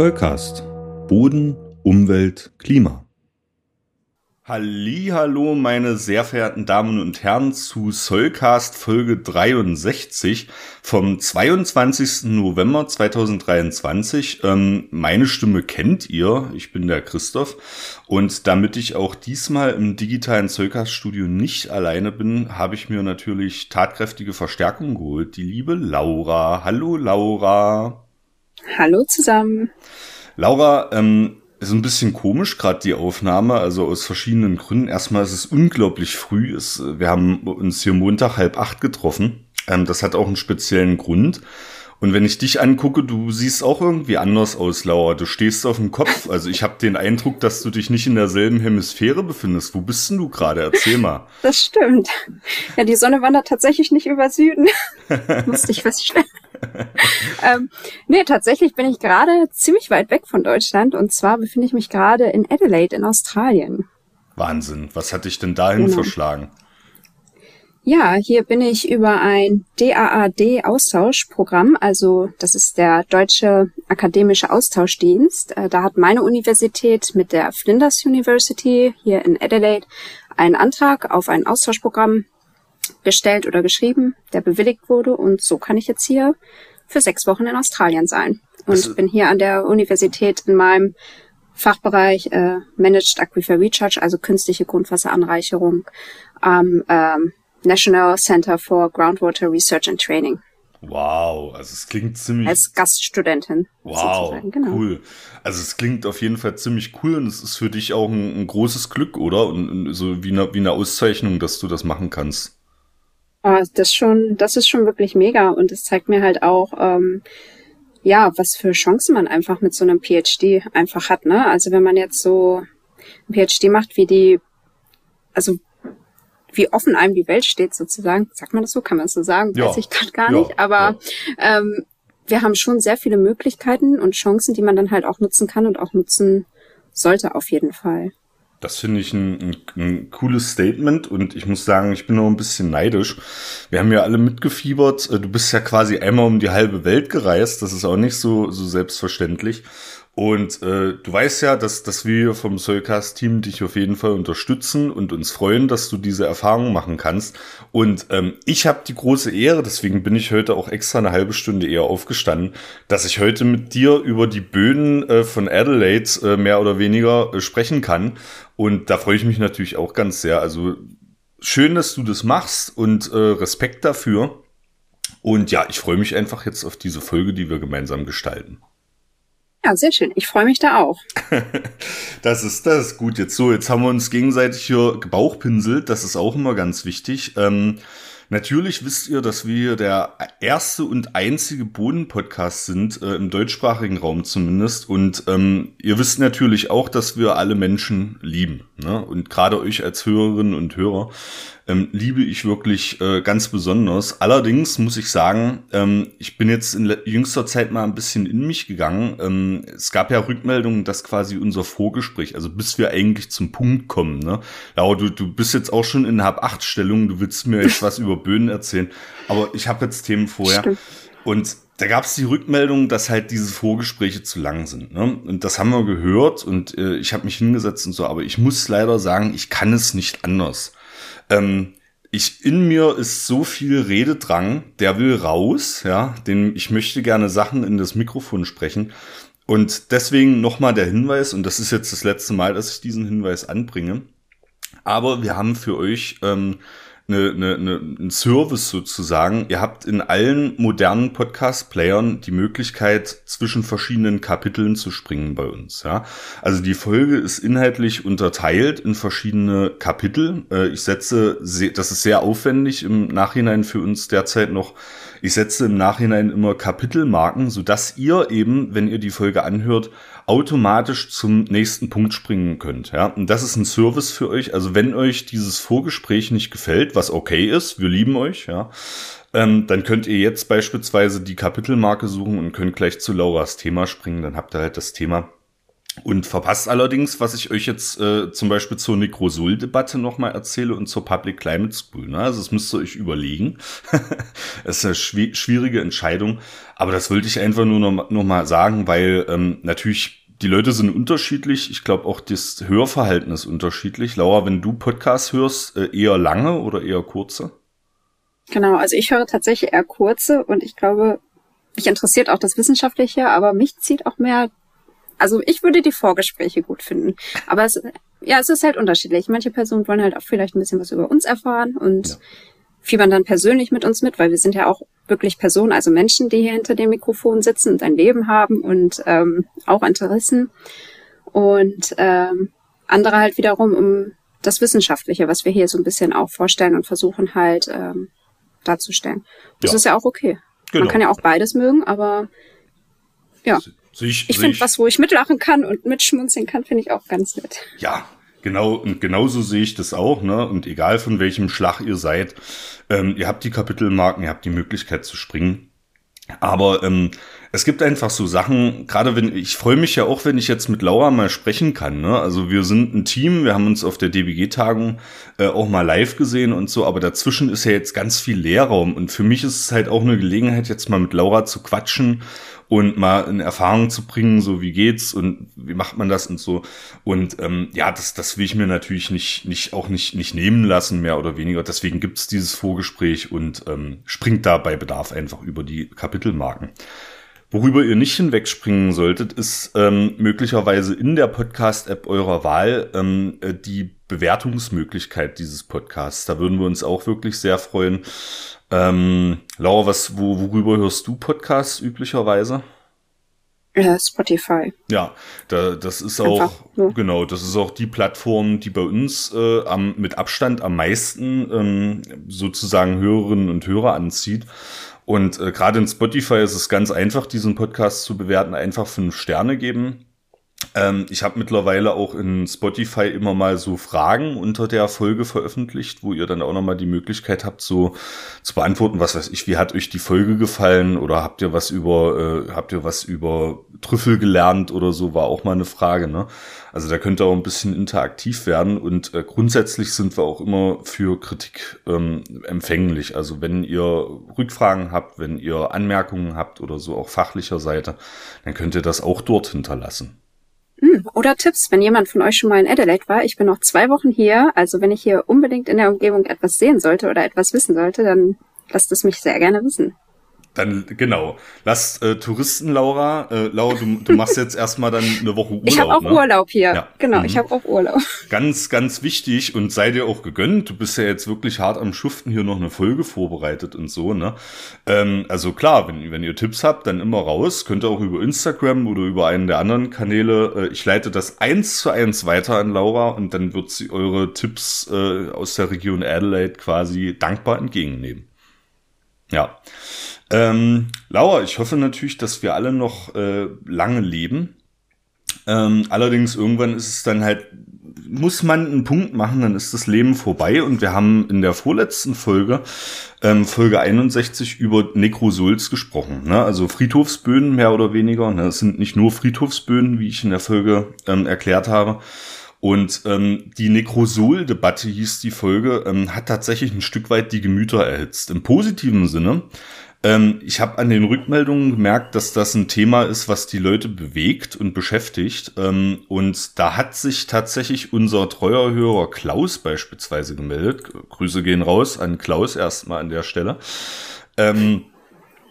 Zollcast. Boden, Umwelt, Klima. Hallo, meine sehr verehrten Damen und Herren zu Soulcast Folge 63 vom 22. November 2023. Ähm, meine Stimme kennt ihr, ich bin der Christoph und damit ich auch diesmal im digitalen Soulcast Studio nicht alleine bin, habe ich mir natürlich tatkräftige Verstärkung geholt. Die liebe Laura. Hallo Laura. Hallo zusammen. Laura, ähm, ist ein bisschen komisch, gerade die Aufnahme, also aus verschiedenen Gründen. Erstmal ist es unglaublich früh. Es, wir haben uns hier Montag halb acht getroffen. Ähm, das hat auch einen speziellen Grund. Und wenn ich dich angucke, du siehst auch irgendwie anders aus, Laura. Du stehst auf dem Kopf. Also ich habe den Eindruck, dass du dich nicht in derselben Hemisphäre befindest. Wo bist denn du gerade? Erzähl mal. Das stimmt. Ja, die Sonne wandert tatsächlich nicht über Süden. Musste ich feststellen. ähm, nee, tatsächlich bin ich gerade ziemlich weit weg von Deutschland. Und zwar befinde ich mich gerade in Adelaide in Australien. Wahnsinn. Was hat dich denn dahin genau. verschlagen? Ja, hier bin ich über ein DAAD-Austauschprogramm, also das ist der Deutsche Akademische Austauschdienst. Äh, da hat meine Universität mit der Flinders University hier in Adelaide einen Antrag auf ein Austauschprogramm gestellt oder geschrieben, der bewilligt wurde und so kann ich jetzt hier für sechs Wochen in Australien sein. Und also, bin hier an der Universität in meinem Fachbereich äh, Managed Aquifer Recharge, also künstliche Grundwasseranreicherung am ähm, National Center for Groundwater Research and Training. Wow, also es klingt ziemlich. Als Gaststudentin. Wow, genau. cool. Also es klingt auf jeden Fall ziemlich cool und es ist für dich auch ein, ein großes Glück, oder? Und, und, so wie eine, wie eine Auszeichnung, dass du das machen kannst. Oh, das schon, das ist schon wirklich mega und es zeigt mir halt auch, ähm, ja, was für Chancen man einfach mit so einem PhD einfach hat, ne? Also wenn man jetzt so ein PhD macht, wie die, also wie offen einem die Welt steht sozusagen. Sagt man das so? Kann man das so sagen? Ja. Weiß ich gerade gar ja. nicht. Aber ja. ähm, wir haben schon sehr viele Möglichkeiten und Chancen, die man dann halt auch nutzen kann und auch nutzen sollte auf jeden Fall. Das finde ich ein, ein, ein, cooles Statement und ich muss sagen, ich bin noch ein bisschen neidisch. Wir haben ja alle mitgefiebert. Du bist ja quasi einmal um die halbe Welt gereist. Das ist auch nicht so, so selbstverständlich. Und äh, du weißt ja, dass, dass wir vom Soulcast-Team dich auf jeden Fall unterstützen und uns freuen, dass du diese Erfahrung machen kannst. Und ähm, ich habe die große Ehre, deswegen bin ich heute auch extra eine halbe Stunde eher aufgestanden, dass ich heute mit dir über die Böden äh, von Adelaide äh, mehr oder weniger äh, sprechen kann. Und da freue ich mich natürlich auch ganz sehr. Also schön, dass du das machst und äh, Respekt dafür. Und ja, ich freue mich einfach jetzt auf diese Folge, die wir gemeinsam gestalten. Ja, sehr schön. Ich freue mich da auch. das ist das ist gut. Jetzt so, jetzt haben wir uns gegenseitig hier gebauchpinselt. Das ist auch immer ganz wichtig. Ähm, Natürlich wisst ihr, dass wir der erste und einzige Boden-Podcast sind, äh, im deutschsprachigen Raum zumindest. Und ähm, ihr wisst natürlich auch, dass wir alle Menschen lieben. Ne? Und gerade euch als Hörerinnen und Hörer ähm, liebe ich wirklich äh, ganz besonders. Allerdings muss ich sagen, ähm, ich bin jetzt in jüngster Zeit mal ein bisschen in mich gegangen. Ähm, es gab ja Rückmeldungen, dass quasi unser Vorgespräch, also bis wir eigentlich zum Punkt kommen, ne? Ja, du, du bist jetzt auch schon in Hab-Acht-Stellung, du willst mir jetzt was über Böden erzählen, aber ich habe jetzt Themen vorher. Stimmt. Und da gab es die Rückmeldung, dass halt diese Vorgespräche zu lang sind. Ne? Und das haben wir gehört und äh, ich habe mich hingesetzt und so, aber ich muss leider sagen, ich kann es nicht anders. Ähm, ich in mir ist so viel Rededrang, der will raus, ja, den ich möchte gerne Sachen in das Mikrofon sprechen. Und deswegen nochmal der Hinweis, und das ist jetzt das letzte Mal, dass ich diesen Hinweis anbringe. Aber wir haben für euch ähm, eine, eine, eine, ein Service sozusagen. Ihr habt in allen modernen Podcast-Playern die Möglichkeit, zwischen verschiedenen Kapiteln zu springen bei uns. Ja? Also die Folge ist inhaltlich unterteilt in verschiedene Kapitel. Äh, ich setze, das ist sehr aufwendig im Nachhinein für uns derzeit noch. Ich setze im Nachhinein immer Kapitelmarken, so dass ihr eben, wenn ihr die Folge anhört, automatisch zum nächsten Punkt springen könnt. Ja, und das ist ein Service für euch. Also wenn euch dieses Vorgespräch nicht gefällt, was okay ist, wir lieben euch, ja, ähm, dann könnt ihr jetzt beispielsweise die Kapitelmarke suchen und könnt gleich zu Lauras Thema springen. Dann habt ihr halt das Thema Und verpasst allerdings, was ich euch jetzt äh, zum Beispiel zur Necrosul-Debatte nochmal erzähle und zur Public Climate School. Ne? Also das müsst ihr euch überlegen. das ist eine schw schwierige Entscheidung. Aber das wollte ich einfach nur noch, noch sagen, weil ähm, natürlich die Leute sind unterschiedlich. Ich glaube auch das Hörverhalten ist unterschiedlich. Laura, wenn du Podcasts hörst, äh, eher lange oder eher kurze? Genau, also ich höre tatsächlich eher kurze und ich glaube, mich interessiert auch das Wissenschaftliche, aber mich zieht auch mehr also ich würde die Vorgespräche gut finden. Aber es, ja, es ist halt unterschiedlich. Manche Personen wollen halt auch vielleicht ein bisschen was über uns erfahren und ja. fiebern dann persönlich mit uns mit, weil wir sind ja auch wirklich Personen, also Menschen, die hier hinter dem Mikrofon sitzen und ein Leben haben und ähm, auch Interessen. Und ähm, andere halt wiederum um das Wissenschaftliche, was wir hier so ein bisschen auch vorstellen und versuchen halt ähm, darzustellen. Das ja. ist ja auch okay. Genau. Man kann ja auch beides mögen, aber ja. Ich, ich finde, was, wo ich mitlachen kann und mitschmunzeln kann, finde ich auch ganz nett. Ja, genau. Und genauso sehe ich das auch. Ne? Und egal von welchem Schlag ihr seid, ähm, ihr habt die Kapitelmarken, ihr habt die Möglichkeit zu springen. Aber ähm, es gibt einfach so Sachen, gerade wenn, ich freue mich ja auch, wenn ich jetzt mit Laura mal sprechen kann. Ne? Also wir sind ein Team, wir haben uns auf der DBG-Tagung äh, auch mal live gesehen und so, aber dazwischen ist ja jetzt ganz viel Leerraum. Und für mich ist es halt auch eine Gelegenheit, jetzt mal mit Laura zu quatschen und mal in Erfahrung zu bringen, so wie geht's und wie macht man das und so. Und ähm, ja, das, das will ich mir natürlich nicht, nicht auch nicht, nicht nehmen lassen, mehr oder weniger. Deswegen gibt's dieses Vorgespräch und ähm, springt da bei Bedarf einfach über die Kapitelmarken. Worüber ihr nicht hinwegspringen solltet, ist ähm, möglicherweise in der Podcast-App eurer Wahl ähm, äh, die Bewertungsmöglichkeit dieses Podcasts. Da würden wir uns auch wirklich sehr freuen. Ähm, Laura, was, wo, worüber hörst du Podcasts üblicherweise? Ja, Spotify. Ja, da, das ist auch ja. genau, das ist auch die Plattform, die bei uns äh, am, mit Abstand am meisten ähm, sozusagen Hörerinnen und Hörer anzieht. Und äh, gerade in Spotify ist es ganz einfach, diesen Podcast zu bewerten, einfach fünf Sterne geben. Ähm, ich habe mittlerweile auch in Spotify immer mal so Fragen unter der Folge veröffentlicht, wo ihr dann auch nochmal die Möglichkeit habt, so zu beantworten, was weiß ich, wie hat euch die Folge gefallen oder habt ihr was über, äh, habt ihr was über Trüffel gelernt oder so, war auch mal eine Frage, ne? Also da könnt ihr auch ein bisschen interaktiv werden und äh, grundsätzlich sind wir auch immer für Kritik ähm, empfänglich. Also wenn ihr Rückfragen habt, wenn ihr Anmerkungen habt oder so auch fachlicher Seite, dann könnt ihr das auch dort hinterlassen. Hm, oder Tipps, wenn jemand von euch schon mal in Adelaide war. Ich bin noch zwei Wochen hier, also wenn ich hier unbedingt in der Umgebung etwas sehen sollte oder etwas wissen sollte, dann lasst es mich sehr gerne wissen. Dann, genau. Lass äh, Touristen, Laura. Äh, Laura, du, du machst jetzt erstmal dann eine Woche Urlaub. Ich habe auch ne? Urlaub hier. Ja. Genau, mhm. ich habe auch Urlaub. Ganz, ganz wichtig und sei dir auch gegönnt. Du bist ja jetzt wirklich hart am Schuften hier noch eine Folge vorbereitet und so, ne? Ähm, also klar, wenn, wenn ihr Tipps habt, dann immer raus. Könnt ihr auch über Instagram oder über einen der anderen Kanäle. Äh, ich leite das eins zu eins weiter an Laura und dann wird sie eure Tipps äh, aus der Region Adelaide quasi dankbar entgegennehmen. Ja. Ähm, Laura, ich hoffe natürlich, dass wir alle noch äh, lange leben. Ähm, allerdings irgendwann ist es dann halt, muss man einen Punkt machen, dann ist das Leben vorbei. Und wir haben in der vorletzten Folge, ähm, Folge 61, über Nekrosulz gesprochen. Ne? Also Friedhofsböden mehr oder weniger. Ne? Es sind nicht nur Friedhofsböden, wie ich in der Folge ähm, erklärt habe. Und ähm, die Nekrosol-Debatte hieß die Folge, ähm, hat tatsächlich ein Stück weit die Gemüter erhitzt. Im positiven Sinne, ähm, ich habe an den Rückmeldungen gemerkt, dass das ein Thema ist, was die Leute bewegt und beschäftigt. Ähm, und da hat sich tatsächlich unser treuer Hörer Klaus beispielsweise gemeldet. Grüße gehen raus an Klaus erstmal an der Stelle. Ähm,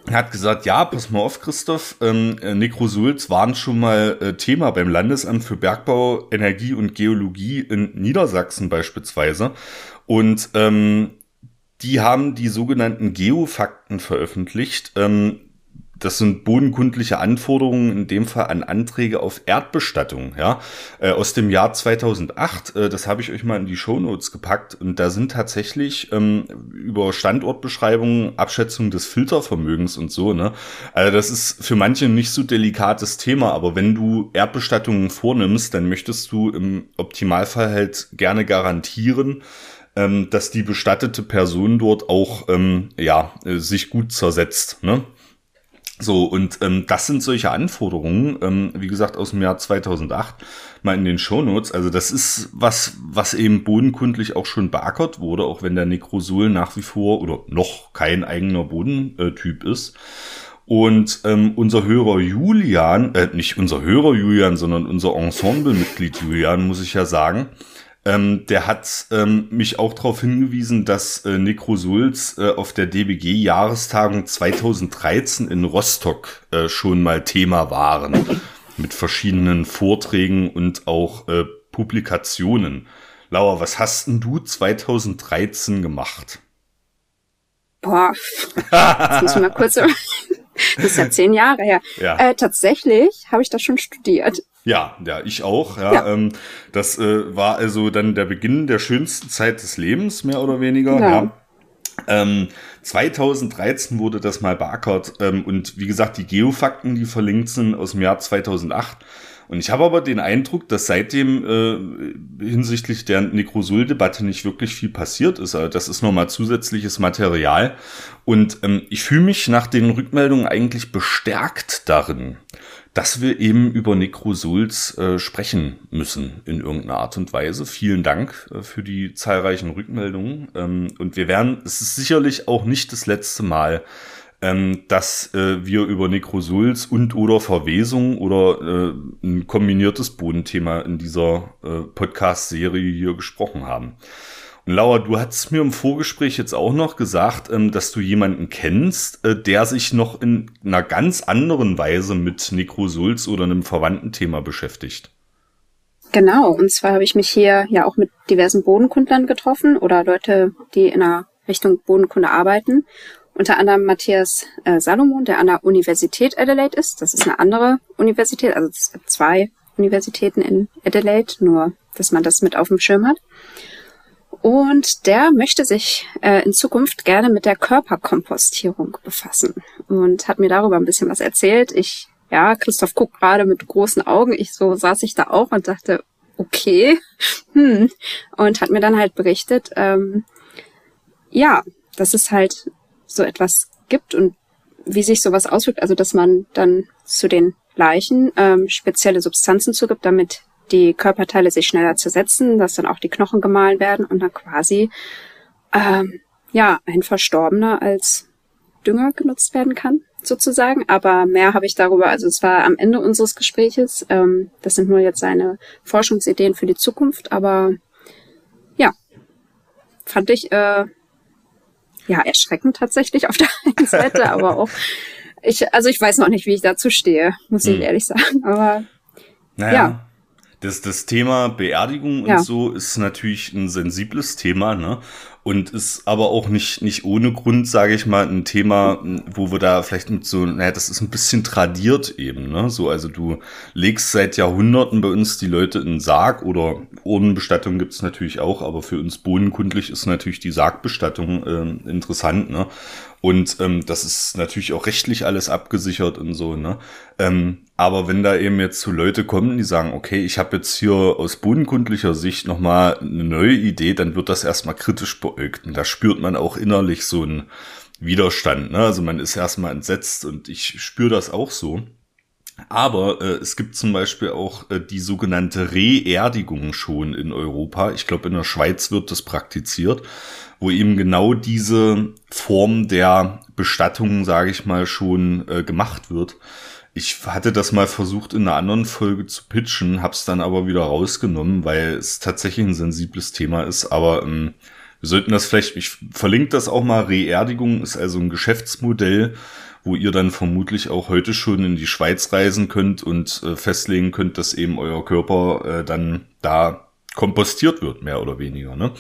er hat gesagt, ja, pass mal auf, Christoph, ähm, Nekrosulz waren schon mal äh, Thema beim Landesamt für Bergbau, Energie und Geologie in Niedersachsen beispielsweise. Und ähm, die haben die sogenannten Geofakten veröffentlicht. Ähm, das sind bodenkundliche Anforderungen, in dem Fall an Anträge auf Erdbestattung, ja, äh, aus dem Jahr 2008. Äh, das habe ich euch mal in die Shownotes gepackt und da sind tatsächlich ähm, über Standortbeschreibungen, Abschätzung des Filtervermögens und so, ne. Also das ist für manche nicht so delikates Thema, aber wenn du Erdbestattungen vornimmst, dann möchtest du im Optimalfall halt gerne garantieren, ähm, dass die bestattete Person dort auch ähm, ja äh, sich gut zersetzt. Ne? So, und ähm, das sind solche Anforderungen, ähm, wie gesagt, aus dem Jahr 2008, mal in den Shownotes. Also das ist was, was eben bodenkundlich auch schon beackert wurde, auch wenn der Necrosul nach wie vor oder noch kein eigener Bodentyp ist. Und ähm, unser Hörer Julian, äh, nicht unser Hörer Julian, sondern unser Ensemblemitglied Julian, muss ich ja sagen, ähm, der hat ähm, mich auch darauf hingewiesen, dass äh, Necrosulz äh, auf der DBG-Jahrestagung 2013 in Rostock äh, schon mal Thema waren. Mit verschiedenen Vorträgen und auch äh, Publikationen. Laura, was hast denn du 2013 gemacht? Boah, jetzt muss ich mal kurz. das ist ja zehn Jahre her. Ja. Äh, tatsächlich habe ich das schon studiert. Ja, ja, ich auch. Ja, ja. Ähm, das äh, war also dann der Beginn der schönsten Zeit des Lebens, mehr oder weniger. Ja. ja. Ähm, 2013 wurde das mal beackert ähm, und wie gesagt, die Geofakten, die verlinkt sind aus dem Jahr 2008. Und ich habe aber den Eindruck, dass seitdem äh, hinsichtlich der Necrosul-Debatte nicht wirklich viel passiert ist. Also das ist nochmal zusätzliches Material. Und ähm, ich fühle mich nach den Rückmeldungen eigentlich bestärkt darin, dass wir eben über Necrosuls äh, sprechen müssen in irgendeiner Art und Weise. Vielen Dank äh, für die zahlreichen Rückmeldungen. Ähm, und wir werden, es ist sicherlich auch nicht das letzte Mal, ähm, dass äh, wir über Necrosuls und oder Verwesung oder äh, ein kombiniertes Bodenthema in dieser äh, Podcast-Serie hier gesprochen haben. Laura, du hast mir im Vorgespräch jetzt auch noch gesagt, ähm, dass du jemanden kennst, äh, der sich noch in einer ganz anderen Weise mit Necrosulz oder einem verwandten Thema beschäftigt. Genau, und zwar habe ich mich hier ja auch mit diversen Bodenkundlern getroffen oder Leute, die in einer Richtung Bodenkunde arbeiten. Unter anderem Matthias äh, Salomon, der an der Universität Adelaide ist. Das ist eine andere Universität, also zwei Universitäten in Adelaide, nur dass man das mit auf dem Schirm hat. Und der möchte sich äh, in Zukunft gerne mit der Körperkompostierung befassen und hat mir darüber ein bisschen was erzählt. Ich, ja, Christoph guckt gerade mit großen Augen. Ich so saß ich da auch und dachte, okay, hm, und hat mir dann halt berichtet, ähm, ja, dass es halt so etwas gibt und wie sich sowas auswirkt, also dass man dann zu den Leichen ähm, spezielle Substanzen zugibt, damit die Körperteile sich schneller zersetzen, dass dann auch die Knochen gemahlen werden und dann quasi ähm, ja ein Verstorbener als Dünger genutzt werden kann, sozusagen. Aber mehr habe ich darüber, also es war am Ende unseres Gespräches. Ähm, das sind nur jetzt seine Forschungsideen für die Zukunft, aber ja, fand ich äh, ja erschreckend tatsächlich auf der einen Seite, aber auch ich, also ich weiß noch nicht, wie ich dazu stehe, muss ich hm. ehrlich sagen. Aber naja. ja. Das, das Thema Beerdigung ja. und so ist natürlich ein sensibles Thema, ne? Und ist aber auch nicht, nicht ohne Grund, sage ich mal, ein Thema, wo wir da vielleicht mit so, naja, das ist ein bisschen tradiert eben, ne? So, also du legst seit Jahrhunderten bei uns die Leute in den Sarg oder Urnenbestattung gibt's natürlich auch, aber für uns bodenkundlich ist natürlich die Sargbestattung äh, interessant, ne? Und ähm, das ist natürlich auch rechtlich alles abgesichert und so, ne? Ähm, aber wenn da eben jetzt so Leute kommen, die sagen, okay, ich habe jetzt hier aus bodenkundlicher Sicht nochmal eine neue Idee, dann wird das erstmal kritisch beäugt. Und da spürt man auch innerlich so einen Widerstand. Ne? Also man ist erstmal entsetzt und ich spüre das auch so. Aber äh, es gibt zum Beispiel auch äh, die sogenannte Reerdigung schon in Europa. Ich glaube, in der Schweiz wird das praktiziert wo eben genau diese Form der Bestattung, sage ich mal, schon äh, gemacht wird. Ich hatte das mal versucht in einer anderen Folge zu pitchen, hab's dann aber wieder rausgenommen, weil es tatsächlich ein sensibles Thema ist. Aber ähm, wir sollten das vielleicht, ich verlinke das auch mal, Reerdigung ist also ein Geschäftsmodell, wo ihr dann vermutlich auch heute schon in die Schweiz reisen könnt und äh, festlegen könnt, dass eben euer Körper äh, dann da kompostiert wird, mehr oder weniger. Ne?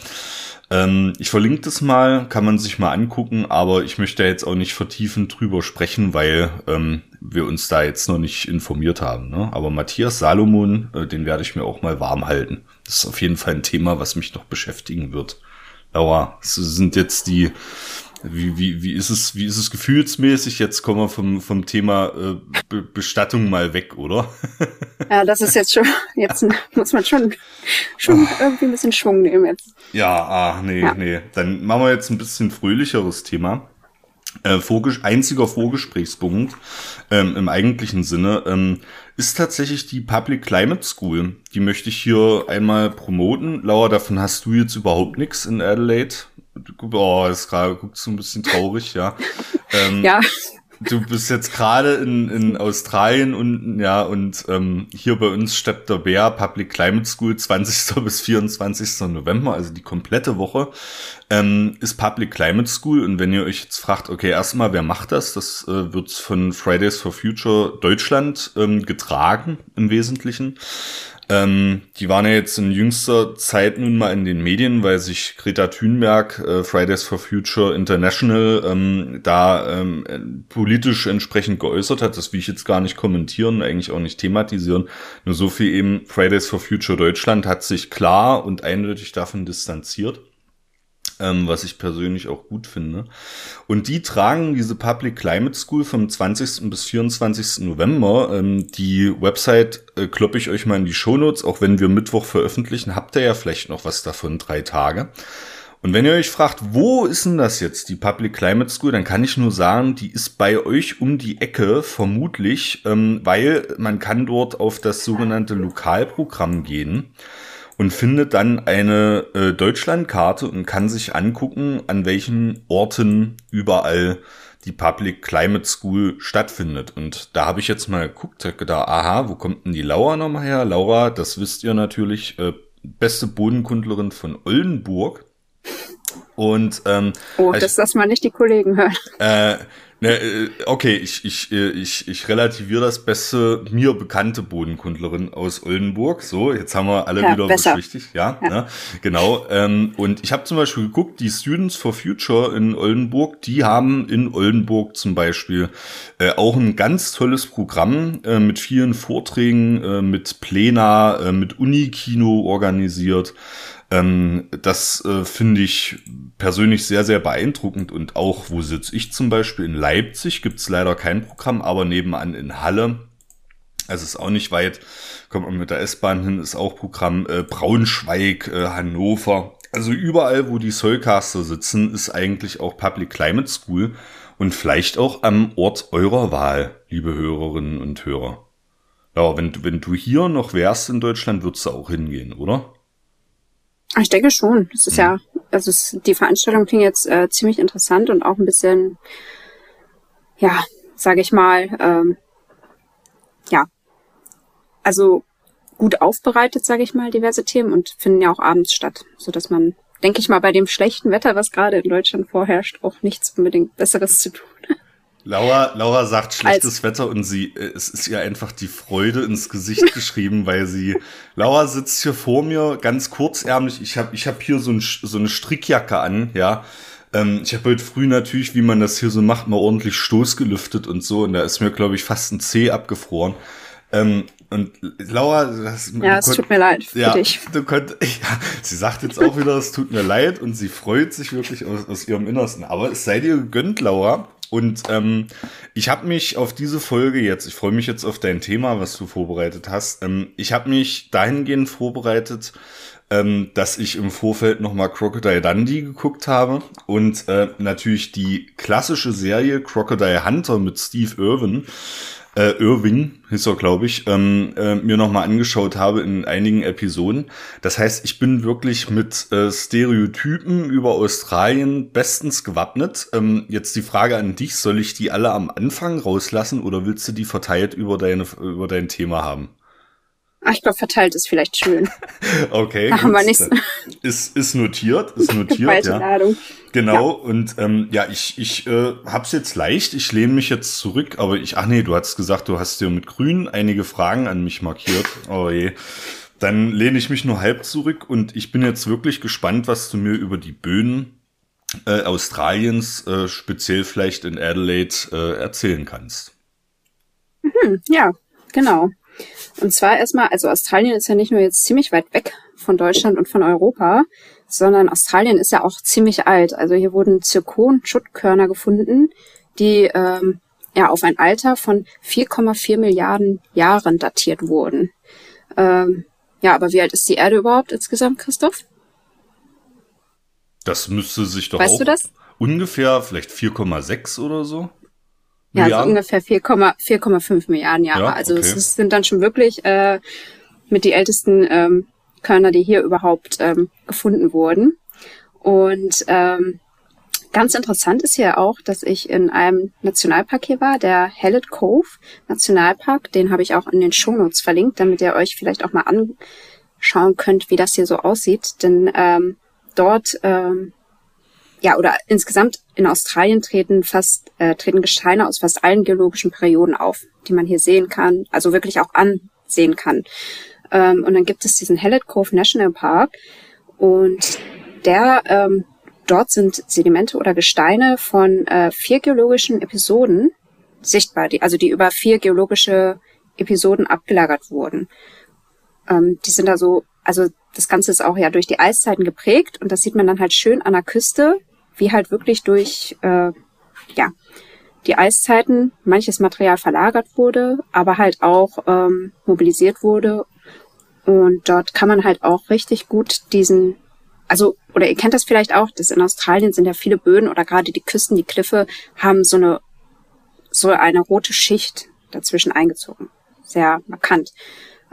Ähm, ich verlinke das mal, kann man sich mal angucken, aber ich möchte jetzt auch nicht vertiefend drüber sprechen, weil ähm, wir uns da jetzt noch nicht informiert haben. Ne? Aber Matthias Salomon, äh, den werde ich mir auch mal warm halten. Das ist auf jeden Fall ein Thema, was mich noch beschäftigen wird. Aua, es sind jetzt die wie, wie, wie ist es, wie ist es gefühlsmäßig? Jetzt kommen wir vom, vom Thema äh, Be Bestattung mal weg, oder? Ja, das ist jetzt schon, jetzt muss man schon, schon oh. irgendwie ein bisschen Schwung nehmen jetzt. Ja, ah, nee, ja. nee. Dann machen wir jetzt ein bisschen fröhlicheres Thema. Äh, Vorges einziger Vorgesprächspunkt ähm, im eigentlichen Sinne ähm, ist tatsächlich die Public Climate School. Die möchte ich hier einmal promoten. Laura, davon hast du jetzt überhaupt nichts in Adelaide. Oh, ist gerade guckst du ein bisschen traurig, ja. Ähm, ja du bist jetzt gerade in, in Australien und ja und ähm, hier bei uns steppt der Bär Public Climate School 20. bis 24. November, also die komplette Woche ähm, ist Public Climate School und wenn ihr euch jetzt fragt, okay, erstmal wer macht das? Das äh, wird von Fridays for Future Deutschland ähm, getragen im Wesentlichen. Ähm, die waren ja jetzt in jüngster Zeit nun mal in den Medien, weil sich Greta Thunberg, äh, Fridays for Future International, ähm, da ähm, politisch entsprechend geäußert hat. Das will ich jetzt gar nicht kommentieren, eigentlich auch nicht thematisieren. Nur so viel eben, Fridays for Future Deutschland hat sich klar und eindeutig davon distanziert ähm, was ich persönlich auch gut finde. Und die tragen diese Public Climate School vom 20. bis 24. November. Ähm, die Website äh, kloppe ich euch mal in die Shownotes, auch wenn wir Mittwoch veröffentlichen, habt ihr ja vielleicht noch was davon, drei Tage. Und wenn ihr euch fragt, wo ist denn das jetzt, die Public Climate School, dann kann ich nur sagen, die ist bei euch um die Ecke, vermutlich, ähm, weil man kann dort auf das sogenannte Lokalprogramm gehen und findet dann eine äh, Deutschlandkarte und kann sich angucken, an welchen Orten überall die Public Climate School stattfindet. Und da habe ich jetzt mal geguckt, gedacht, aha, wo kommt denn die Laura nochmal her? Laura, das wisst ihr natürlich, äh, beste Bodenkundlerin von Oldenburg. Und ähm, oh, dass das mal nicht die Kollegen hören. Äh, Ne, okay, ich, ich, äh, ich, ich relativiere das beste mir bekannte Bodenkundlerin aus Oldenburg. So, jetzt haben wir alle ja, wieder besser. beschwichtigt. Ja, ja. Ne, genau. Ähm, und ich habe zum Beispiel geguckt, die Students for Future in Oldenburg, die haben in Oldenburg zum Beispiel äh, auch ein ganz tolles Programm äh, mit vielen Vorträgen, äh, mit Plena, äh, mit Unikino organisiert. Ähm, das äh, finde ich persönlich sehr, sehr beeindruckend. Und auch, wo sitze ich zum Beispiel? In Leipzig gibt es leider kein Programm, aber nebenan in Halle. Also ist auch nicht weit, kommt man mit der S-Bahn hin, ist auch Programm äh, Braunschweig, äh, Hannover. Also überall, wo die Soulcaster sitzen, ist eigentlich auch Public Climate School und vielleicht auch am Ort eurer Wahl, liebe Hörerinnen und Hörer. Ja, wenn, wenn du hier noch wärst in Deutschland, würdest du auch hingehen, oder? Ich denke schon. Das ist mhm. ja, also es, die Veranstaltung klingt jetzt äh, ziemlich interessant und auch ein bisschen, ja, sage ich mal, ähm, ja, also gut aufbereitet, sage ich mal, diverse Themen und finden ja auch abends statt, so dass man, denke ich mal, bei dem schlechten Wetter, was gerade in Deutschland vorherrscht, auch nichts unbedingt Besseres zu tun Laura, Laura sagt schlechtes Als Wetter und sie, äh, es ist ihr einfach die Freude ins Gesicht geschrieben, weil sie, Laura sitzt hier vor mir, ganz kurzärmlich. Ich habe ich hab hier so, ein, so eine Strickjacke an, ja. Ähm, ich habe heute früh natürlich, wie man das hier so macht, mal ordentlich Stoß gelüftet und so. Und da ist mir, glaube ich, fast ein Zeh abgefroren. Ähm, und Laura, das, ja, es tut mir leid für ja, dich. Du könnt, ja, sie sagt jetzt auch wieder, es tut mir leid und sie freut sich wirklich aus, aus ihrem Innersten. Aber es sei dir gegönnt, Laura. Und ähm, ich habe mich auf diese Folge jetzt, ich freue mich jetzt auf dein Thema, was du vorbereitet hast. Ähm, ich habe mich dahingehend vorbereitet, ähm, dass ich im Vorfeld nochmal Crocodile Dundee geguckt habe und äh, natürlich die klassische Serie Crocodile Hunter mit Steve Irwin äh, Irving, hieß er, glaube ich, ähm, äh, mir nochmal angeschaut habe in einigen Episoden. Das heißt, ich bin wirklich mit äh, Stereotypen über Australien bestens gewappnet. Ähm, jetzt die Frage an dich, soll ich die alle am Anfang rauslassen oder willst du die verteilt über, deine, über dein Thema haben? Ach, ich glaube, verteilt ist vielleicht schön. okay. Da haben wir nicht ist, ist notiert, ist notiert, ja. Ladung. Genau, ja. und ähm, ja, ich, ich äh, hab's jetzt leicht, ich lehne mich jetzt zurück, aber ich, ach nee, du hast gesagt, du hast dir mit Grün einige Fragen an mich markiert. Oh je. Dann lehne ich mich nur halb zurück und ich bin jetzt wirklich gespannt, was du mir über die Böen äh, Australiens, äh, speziell vielleicht in Adelaide, äh, erzählen kannst. Mhm, ja, genau. Und zwar erstmal, also Australien ist ja nicht nur jetzt ziemlich weit weg von Deutschland und von Europa, sondern Australien ist ja auch ziemlich alt. Also hier wurden Zirkon-Schuttkörner gefunden, die ähm, ja auf ein Alter von 4,4 Milliarden Jahren datiert wurden. Ähm, ja, aber wie alt ist die Erde überhaupt insgesamt, Christoph? Das müsste sich doch weißt auch. Du das? ungefähr vielleicht 4,6 oder so. Ja, also ungefähr 4,5 Milliarden Jahre. Ja, also okay. es sind dann schon wirklich äh, mit die ältesten ähm, Körner, die hier überhaupt ähm, gefunden wurden. Und ähm, ganz interessant ist hier auch, dass ich in einem Nationalpark hier war, der Hellet Cove Nationalpark. Den habe ich auch in den Shownotes verlinkt, damit ihr euch vielleicht auch mal anschauen könnt, wie das hier so aussieht. Denn ähm, dort ähm, ja, oder insgesamt in Australien treten fast, äh, treten Gesteine aus fast allen geologischen Perioden auf, die man hier sehen kann, also wirklich auch ansehen kann. Ähm, und dann gibt es diesen Hallett Cove National Park und der, ähm, dort sind Sedimente oder Gesteine von äh, vier geologischen Episoden sichtbar, die, also die über vier geologische Episoden abgelagert wurden. Ähm, die sind da so, also das Ganze ist auch ja durch die Eiszeiten geprägt und das sieht man dann halt schön an der Küste, wie halt wirklich durch äh, ja die Eiszeiten manches Material verlagert wurde, aber halt auch ähm, mobilisiert wurde. Und dort kann man halt auch richtig gut diesen, also, oder ihr kennt das vielleicht auch, dass in Australien sind ja viele Böden oder gerade die Küsten, die Kliffe haben so eine, so eine rote Schicht dazwischen eingezogen. Sehr markant.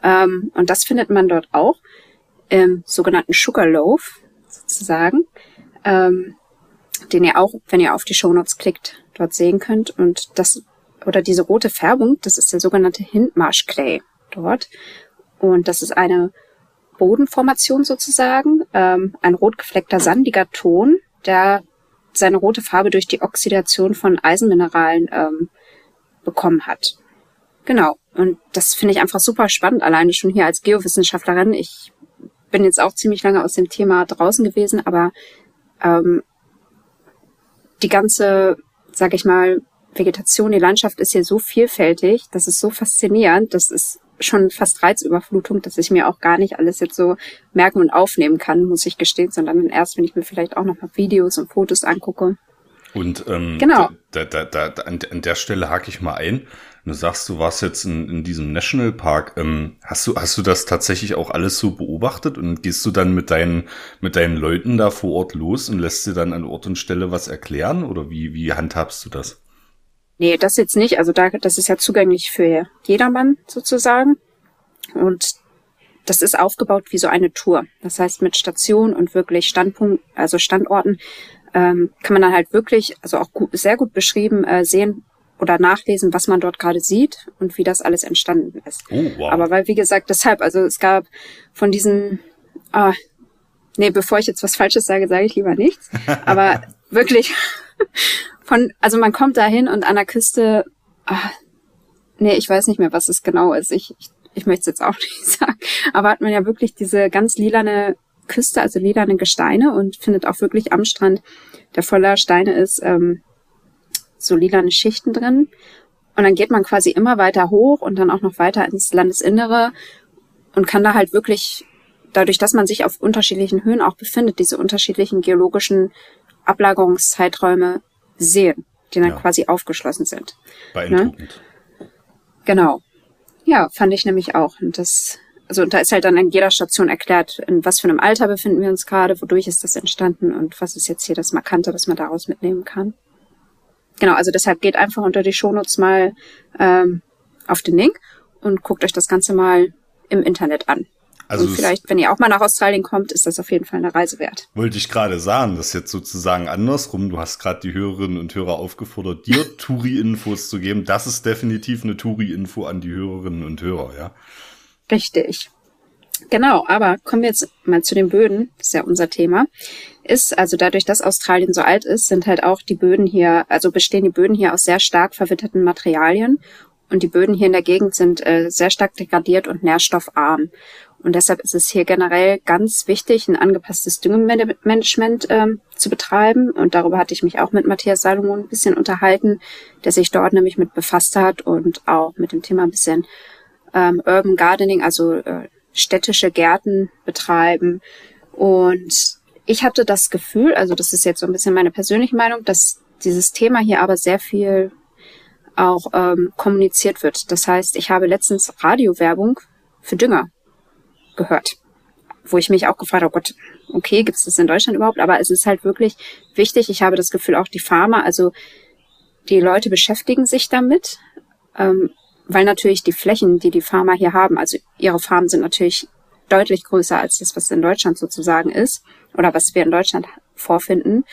Ähm, und das findet man dort auch im sogenannten Sugarloaf sozusagen. Ähm, den ihr auch, wenn ihr auf die Shownotes klickt, dort sehen könnt. Und das, oder diese rote Färbung, das ist der sogenannte Hindmarsh Clay dort. Und das ist eine Bodenformation sozusagen, ähm, ein rot gefleckter sandiger Ton, der seine rote Farbe durch die Oxidation von Eisenmineralen ähm, bekommen hat. Genau. Und das finde ich einfach super spannend, alleine schon hier als Geowissenschaftlerin. Ich bin jetzt auch ziemlich lange aus dem Thema draußen gewesen, aber ähm, die ganze, sag ich mal, Vegetation, die Landschaft ist hier so vielfältig, das ist so faszinierend, das ist schon fast Reizüberflutung, dass ich mir auch gar nicht alles jetzt so merken und aufnehmen kann, muss ich gestehen, sondern erst, wenn ich mir vielleicht auch noch mal Videos und Fotos angucke. Und ähm, genau. da, da, da, da, an, an der Stelle hake ich mal ein. Du sagst, du warst jetzt in, in diesem Nationalpark. Ähm, hast du hast du das tatsächlich auch alles so beobachtet und gehst du dann mit deinen mit deinen Leuten da vor Ort los und lässt dir dann an Ort und Stelle was erklären oder wie wie handhabst du das? Nee, das jetzt nicht. Also da das ist ja zugänglich für jedermann sozusagen und das ist aufgebaut wie so eine Tour. Das heißt mit Station und wirklich Standpunkt, also Standorten, ähm, kann man dann halt wirklich, also auch gut, sehr gut beschrieben, äh, sehen oder nachlesen, was man dort gerade sieht und wie das alles entstanden ist. Oh, wow. Aber weil, wie gesagt, deshalb, also es gab von diesen, ah, nee, bevor ich jetzt was Falsches sage, sage ich lieber nichts. Aber wirklich von, also man kommt dahin und an der Küste, ah, nee, ich weiß nicht mehr, was es genau ist. Ich, ich, ich möchte es jetzt auch nicht sagen. Aber hat man ja wirklich diese ganz lilane Küste, also lilane Gesteine und findet auch wirklich am Strand, der voller Steine ist, ähm, so lilane Schichten drin. Und dann geht man quasi immer weiter hoch und dann auch noch weiter ins Landesinnere und kann da halt wirklich, dadurch, dass man sich auf unterschiedlichen Höhen auch befindet, diese unterschiedlichen geologischen Ablagerungszeiträume sehen, die dann ja. quasi aufgeschlossen sind. Beeindruckend. Ne? Genau. Ja, fand ich nämlich auch. Und das also da ist halt dann an jeder Station erklärt, in was für einem Alter befinden wir uns gerade, wodurch ist das entstanden und was ist jetzt hier das Markante, was man daraus mitnehmen kann. Genau, also deshalb geht einfach unter die Shownotes mal ähm, auf den Link und guckt euch das Ganze mal im Internet an. Also und vielleicht, wenn ihr auch mal nach Australien kommt, ist das auf jeden Fall eine Reise wert. Wollte ich gerade sagen, das ist jetzt sozusagen andersrum. Du hast gerade die Hörerinnen und Hörer aufgefordert, dir Touri-Infos zu geben. Das ist definitiv eine Touri-Info an die Hörerinnen und Hörer, ja. Richtig. Genau, aber kommen wir jetzt mal zu den Böden, das ist ja unser Thema. Ist, also dadurch, dass Australien so alt ist, sind halt auch die Böden hier, also bestehen die Böden hier aus sehr stark verwitterten Materialien und die Böden hier in der Gegend sind äh, sehr stark degradiert und nährstoffarm. Und deshalb ist es hier generell ganz wichtig, ein angepasstes Düngemanagement ähm, zu betreiben. Und darüber hatte ich mich auch mit Matthias Salomon ein bisschen unterhalten, der sich dort nämlich mit befasst hat und auch mit dem Thema ein bisschen ähm, Urban Gardening, also äh, städtische Gärten betreiben. Und ich hatte das Gefühl, also das ist jetzt so ein bisschen meine persönliche Meinung, dass dieses Thema hier aber sehr viel auch ähm, kommuniziert wird. Das heißt, ich habe letztens Radiowerbung für Dünger gehört. wo ich mich auch gefragt habe, oh Gott, okay, gibt es das in Deutschland überhaupt? Aber es ist halt wirklich wichtig. Ich habe das Gefühl, auch die Farmer, also die Leute beschäftigen sich damit, ähm, weil natürlich die Flächen, die die Farmer hier haben, also ihre Farmen sind natürlich deutlich größer als das, was in Deutschland sozusagen ist oder was wir in Deutschland vorfinden.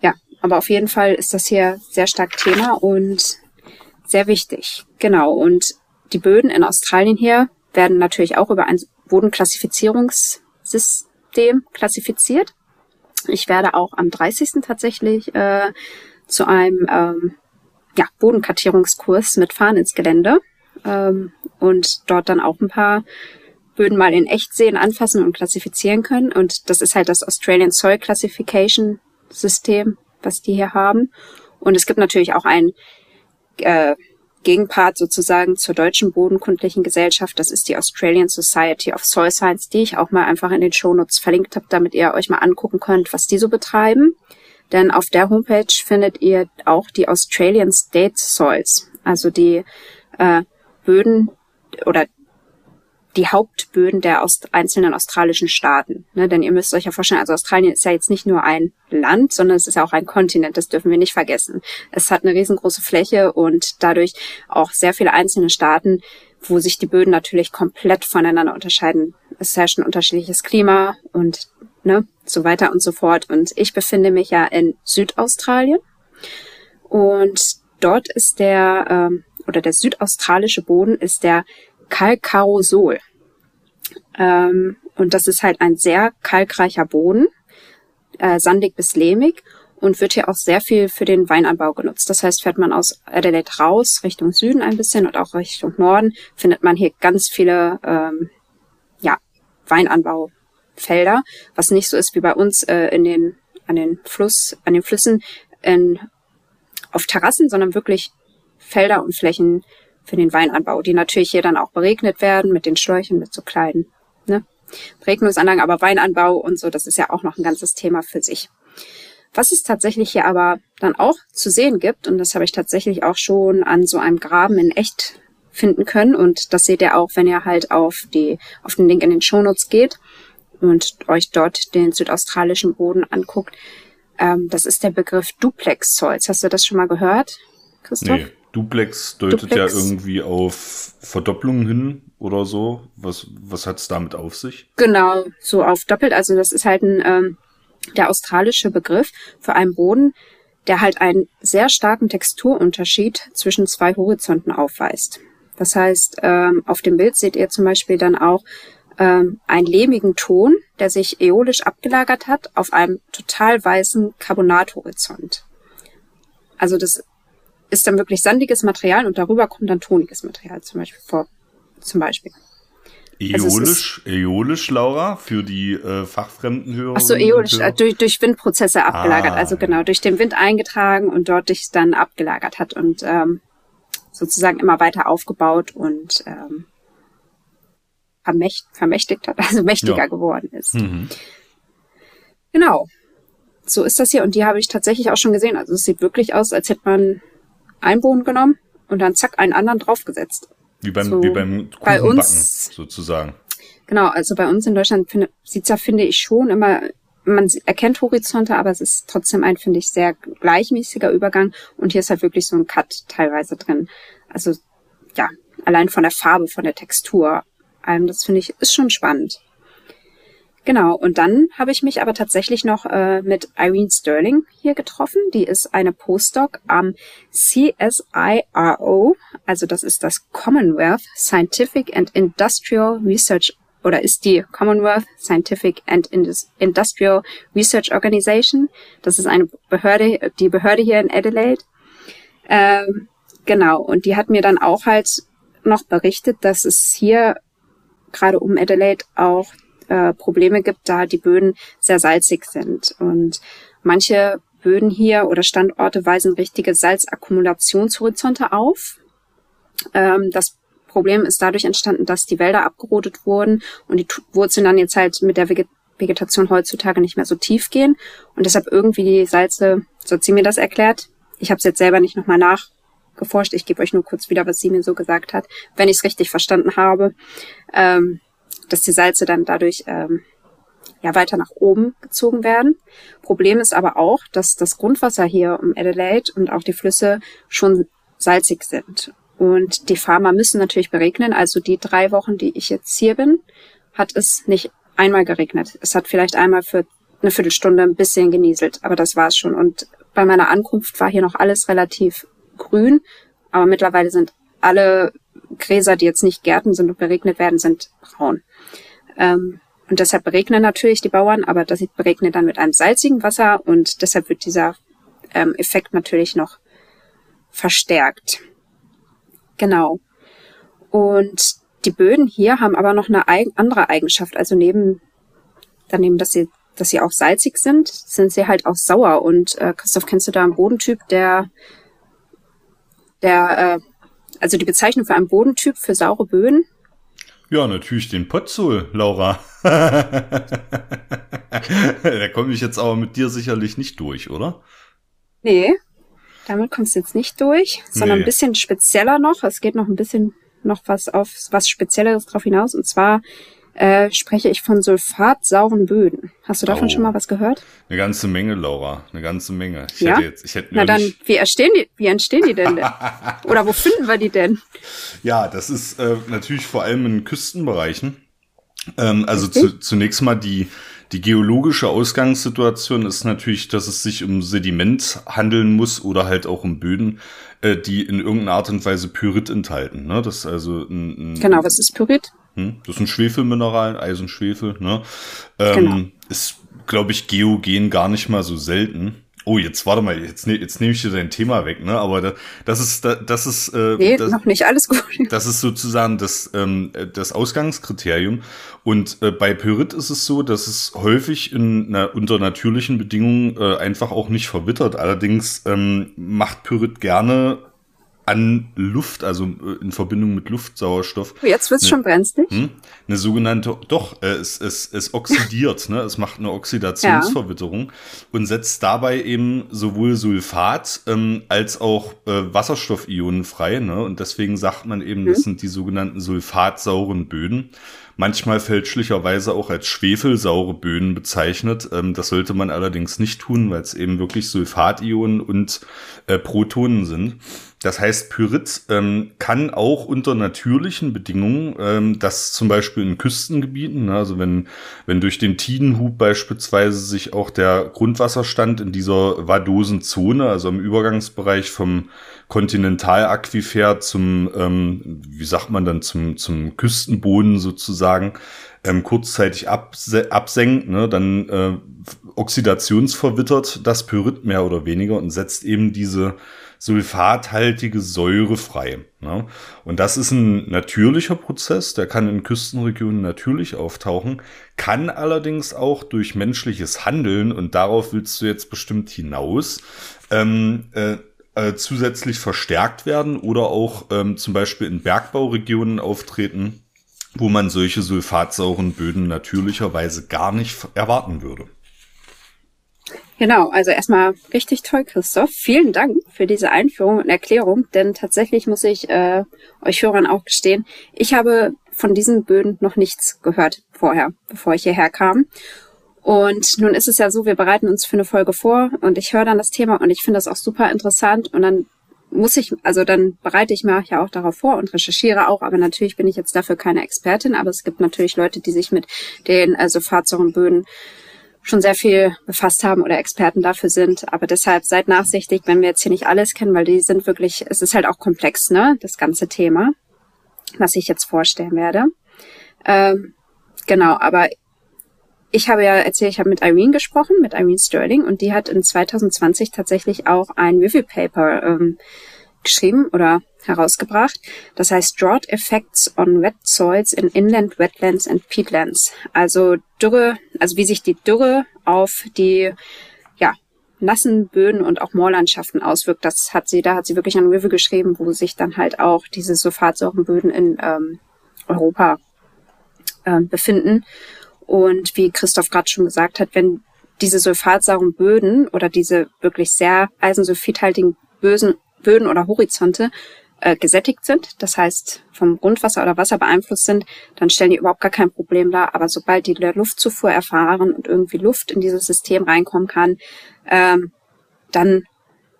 Ja, aber auf jeden Fall ist das hier sehr stark Thema und sehr wichtig. Genau. Und die Böden in Australien hier werden natürlich auch über ein Bodenklassifizierungssystem klassifiziert. Ich werde auch am 30. tatsächlich äh, zu einem ähm, ja, Bodenkartierungskurs mit Fahren ins Gelände ähm, und dort dann auch ein paar Böden mal in echt sehen, anfassen und klassifizieren können. Und das ist halt das Australian Soil Classification System, was die hier haben. Und es gibt natürlich auch ein äh, Gegenpart sozusagen zur deutschen bodenkundlichen Gesellschaft. Das ist die Australian Society of Soil Science, die ich auch mal einfach in den Shownotes verlinkt habe, damit ihr euch mal angucken könnt, was die so betreiben. Denn auf der Homepage findet ihr auch die Australian State Soils, also die äh, Böden oder die Hauptböden der Aust einzelnen australischen Staaten. Ne? Denn ihr müsst euch ja vorstellen, also Australien ist ja jetzt nicht nur ein Land, sondern es ist ja auch ein Kontinent, das dürfen wir nicht vergessen. Es hat eine riesengroße Fläche und dadurch auch sehr viele einzelne Staaten, wo sich die Böden natürlich komplett voneinander unterscheiden. Es herrscht ein unterschiedliches Klima und ne, so weiter und so fort. Und ich befinde mich ja in Südaustralien und dort ist der, ähm, oder der südaustralische Boden ist der Kalkarosol. Ähm, und das ist halt ein sehr kalkreicher Boden, äh, sandig bis lehmig und wird hier auch sehr viel für den Weinanbau genutzt. Das heißt, fährt man aus Adelaide raus, Richtung Süden ein bisschen und auch Richtung Norden, findet man hier ganz viele ähm, ja, Weinanbaufelder, was nicht so ist wie bei uns äh, in den, an den Fluss, an den Flüssen in, auf Terrassen, sondern wirklich Felder und Flächen für den Weinanbau, die natürlich hier dann auch beregnet werden mit den Schläuchen, mit so kleinen ne, Beregnungsanlagen, aber Weinanbau und so, das ist ja auch noch ein ganzes Thema für sich. Was es tatsächlich hier aber dann auch zu sehen gibt, und das habe ich tatsächlich auch schon an so einem Graben in echt finden können, und das seht ihr auch, wenn ihr halt auf die, auf den Link in den Shownotes geht und euch dort den südaustralischen Boden anguckt. Ähm, das ist der Begriff Duplex Soils. Hast du das schon mal gehört, Christoph? Nee. Duplex deutet Duplex. ja irgendwie auf Verdopplung hin oder so. Was, was hat es damit auf sich? Genau, so auf doppelt. Also das ist halt ein, ähm, der australische Begriff für einen Boden, der halt einen sehr starken Texturunterschied zwischen zwei Horizonten aufweist. Das heißt, ähm, auf dem Bild seht ihr zum Beispiel dann auch ähm, einen lehmigen Ton, der sich äolisch abgelagert hat auf einem total weißen Carbonathorizont. Also das ist dann wirklich sandiges Material und darüber kommt dann toniges Material zum Beispiel vor. Zum Beispiel. Äolisch, also äolisch, Laura, für die äh, fachfremden Hörer. Ach so, äolisch, äh, durch, durch Windprozesse abgelagert, ah. also genau, durch den Wind eingetragen und dort dich dann abgelagert hat und ähm, sozusagen immer weiter aufgebaut und ähm, vermächt, vermächtigt hat, also mächtiger ja. geworden ist. Mhm. Genau. So ist das hier und die habe ich tatsächlich auch schon gesehen. Also es sieht wirklich aus, als hätte man einen Boden genommen und dann zack einen anderen draufgesetzt. Wie beim, so, wie beim Kuchenbacken bei uns, sozusagen. Genau, also bei uns in Deutschland finde, sieht's ja, finde ich, schon immer, man erkennt Horizonte, aber es ist trotzdem ein, finde ich, sehr gleichmäßiger Übergang. Und hier ist halt wirklich so ein Cut teilweise drin. Also, ja, allein von der Farbe, von der Textur. allem, das finde ich, ist schon spannend. Genau, und dann habe ich mich aber tatsächlich noch äh, mit Irene Sterling hier getroffen. Die ist eine Postdoc am CSIRO, also das ist das Commonwealth Scientific and Industrial Research oder ist die Commonwealth Scientific and Industrial Research Organization. Das ist eine Behörde, die Behörde hier in Adelaide. Ähm, genau, und die hat mir dann auch halt noch berichtet, dass es hier gerade um Adelaide auch äh, Probleme gibt, da die Böden sehr salzig sind. Und manche Böden hier oder Standorte weisen richtige Salzakkumulationshorizonte auf. Ähm, das Problem ist dadurch entstanden, dass die Wälder abgerodet wurden und die Wurzeln dann jetzt halt mit der Vegetation heutzutage nicht mehr so tief gehen und deshalb irgendwie die Salze, so hat sie mir das erklärt. Ich habe es jetzt selber nicht nochmal nachgeforscht. Ich gebe euch nur kurz wieder, was sie mir so gesagt hat, wenn ich es richtig verstanden habe. Ähm, dass die Salze dann dadurch ähm, ja weiter nach oben gezogen werden. Problem ist aber auch, dass das Grundwasser hier um Adelaide und auch die Flüsse schon salzig sind. Und die Farmer müssen natürlich beregnen. Also die drei Wochen, die ich jetzt hier bin, hat es nicht einmal geregnet. Es hat vielleicht einmal für eine Viertelstunde ein bisschen genieselt, aber das war's schon. Und bei meiner Ankunft war hier noch alles relativ grün, aber mittlerweile sind alle Gräser, die jetzt nicht Gärten sind und beregnet werden, sind braun. Ähm, und deshalb beregnen natürlich die Bauern, aber das beregnet dann mit einem salzigen Wasser und deshalb wird dieser ähm, Effekt natürlich noch verstärkt. Genau. Und die Böden hier haben aber noch eine eig andere Eigenschaft. Also neben daneben, dass sie, dass sie auch salzig sind, sind sie halt auch sauer. Und äh, Christoph, kennst du da einen Bodentyp, der, der, äh, also die Bezeichnung für einen Bodentyp für saure Böden? Ja, natürlich den Potzol, Laura. da komme ich jetzt aber mit dir sicherlich nicht durch, oder? Nee, damit kommst du jetzt nicht durch, sondern nee. ein bisschen spezieller noch. Es geht noch ein bisschen noch was auf was Spezielleres drauf hinaus. Und zwar äh, spreche ich von sulfatsauren Böden. Hast du davon oh, schon mal was gehört? Eine ganze Menge, Laura. Eine ganze Menge. Ich ja? hätte jetzt, ich hätte Na dann, wie entstehen die, wie entstehen die denn? Oder wo finden wir die denn? Ja, das ist äh, natürlich vor allem in Küstenbereichen. Ähm, also zu, zunächst mal die, die geologische Ausgangssituation ist natürlich, dass es sich um Sediment handeln muss oder halt auch um Böden, äh, die in irgendeiner Art und Weise Pyrit enthalten. Ne? Das ist also ein, ein Genau, was ist Pyrit? Hm? Das ist ein Schwefelmineral, Eisenschwefel. Ne? Ähm, genau. Ist, glaube ich, geogen gar nicht mal so selten. Oh, jetzt warte mal, jetzt, ne, jetzt nehme ich dir dein Thema weg, ne? Aber da, das ist, da, das ist, äh, nee, das, noch nicht alles gut. Das ist sozusagen das, ähm, das Ausgangskriterium. Und äh, bei Pyrit ist es so, dass es häufig in, na, unter natürlichen Bedingungen äh, einfach auch nicht verwittert. Allerdings ähm, macht Pyrit gerne an Luft, also äh, in Verbindung mit Luftsauerstoff. Oh, jetzt wird's ne, schon brenzlig. Hm, eine sogenannte, doch, äh, es, es, es oxidiert, ne? es macht eine Oxidationsverwitterung ja. und setzt dabei eben sowohl Sulfat ähm, als auch äh, Wasserstoffionen frei. Ne? Und deswegen sagt man eben, hm. das sind die sogenannten sulfatsauren Böden manchmal fälschlicherweise auch als schwefelsaure Böden bezeichnet. Ähm, das sollte man allerdings nicht tun, weil es eben wirklich Sulfationen und äh, Protonen sind. Das heißt, Pyrit ähm, kann auch unter natürlichen Bedingungen, ähm, das zum Beispiel in Küstengebieten, ne, also wenn, wenn durch den Tidenhub beispielsweise sich auch der Grundwasserstand in dieser vadosen Zone, also im Übergangsbereich vom Kontinentalaquifer zum, ähm, wie sagt man dann, zum, zum Küstenboden sozusagen, ähm, kurzzeitig abse absenkt, ne, dann äh, oxidationsverwittert das Pyrit mehr oder weniger und setzt eben diese sulfathaltige Säure frei. Ne? Und das ist ein natürlicher Prozess, der kann in Küstenregionen natürlich auftauchen, kann allerdings auch durch menschliches Handeln, und darauf willst du jetzt bestimmt hinaus, ähm, äh, äh, zusätzlich verstärkt werden oder auch ähm, zum Beispiel in Bergbauregionen auftreten, wo man solche sulfatsauren Böden natürlicherweise gar nicht erwarten würde. Genau, also erstmal richtig toll, Christoph. Vielen Dank für diese Einführung und Erklärung, denn tatsächlich muss ich äh, euch Hörern auch gestehen, ich habe von diesen Böden noch nichts gehört vorher, bevor ich hierher kam. Und nun ist es ja so, wir bereiten uns für eine Folge vor und ich höre dann das Thema und ich finde das auch super interessant und dann muss ich, also dann bereite ich mir ja auch darauf vor und recherchiere auch, aber natürlich bin ich jetzt dafür keine Expertin, aber es gibt natürlich Leute, die sich mit den also Fahrzeugenböden schon sehr viel befasst haben oder Experten dafür sind. Aber deshalb seid nachsichtig, wenn wir jetzt hier nicht alles kennen, weil die sind wirklich, es ist halt auch komplex, ne, das ganze Thema, was ich jetzt vorstellen werde. Ähm, genau, aber ich habe ja erzählt, ich habe mit Irene gesprochen, mit Irene Sterling, und die hat in 2020 tatsächlich auch ein Review Paper ähm, geschrieben oder herausgebracht. Das heißt Drought Effects on Wet Soils in Inland Wetlands and Peatlands. Also Dürre, also wie sich die Dürre auf die ja, nassen Böden und auch Moorlandschaften auswirkt. Das hat sie, da hat sie wirklich ein Review geschrieben, wo sich dann halt auch diese Sulfatsäurenböden in ähm, Europa äh, befinden. Und wie Christoph gerade schon gesagt hat, wenn diese sulfatsauren Böden oder diese wirklich sehr eisensulfidhaltigen Bösen, Böden oder Horizonte äh, gesättigt sind, das heißt vom Grundwasser oder Wasser beeinflusst sind, dann stellen die überhaupt gar kein Problem dar. Aber sobald die der Luftzufuhr erfahren und irgendwie Luft in dieses System reinkommen kann, ähm, dann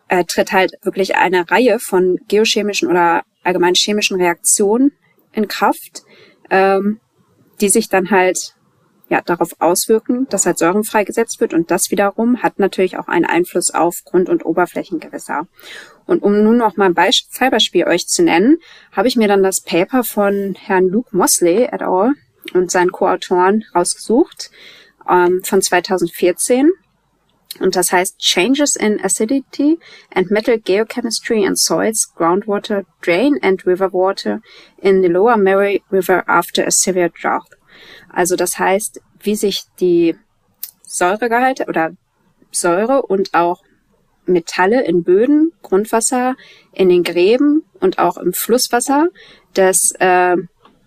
äh, tritt halt wirklich eine Reihe von geochemischen oder allgemein chemischen Reaktionen in Kraft, ähm, die sich dann halt ja, darauf auswirken, dass halt Säuren freigesetzt wird und das wiederum hat natürlich auch einen Einfluss auf Grund- und Oberflächengewässer. Und um nun noch mal ein Beisp Fallbeispiel euch zu nennen, habe ich mir dann das Paper von Herrn Luke Mosley et al. und seinen Co-Autoren rausgesucht ähm, von 2014. Und das heißt Changes in Acidity and Metal Geochemistry in Soils, Groundwater, Drain and River Water in the Lower Mary River after a severe drought. Also das heißt, wie sich die Säuregehalte oder Säure und auch Metalle in Böden, Grundwasser, in den Gräben und auch im Flusswasser des äh,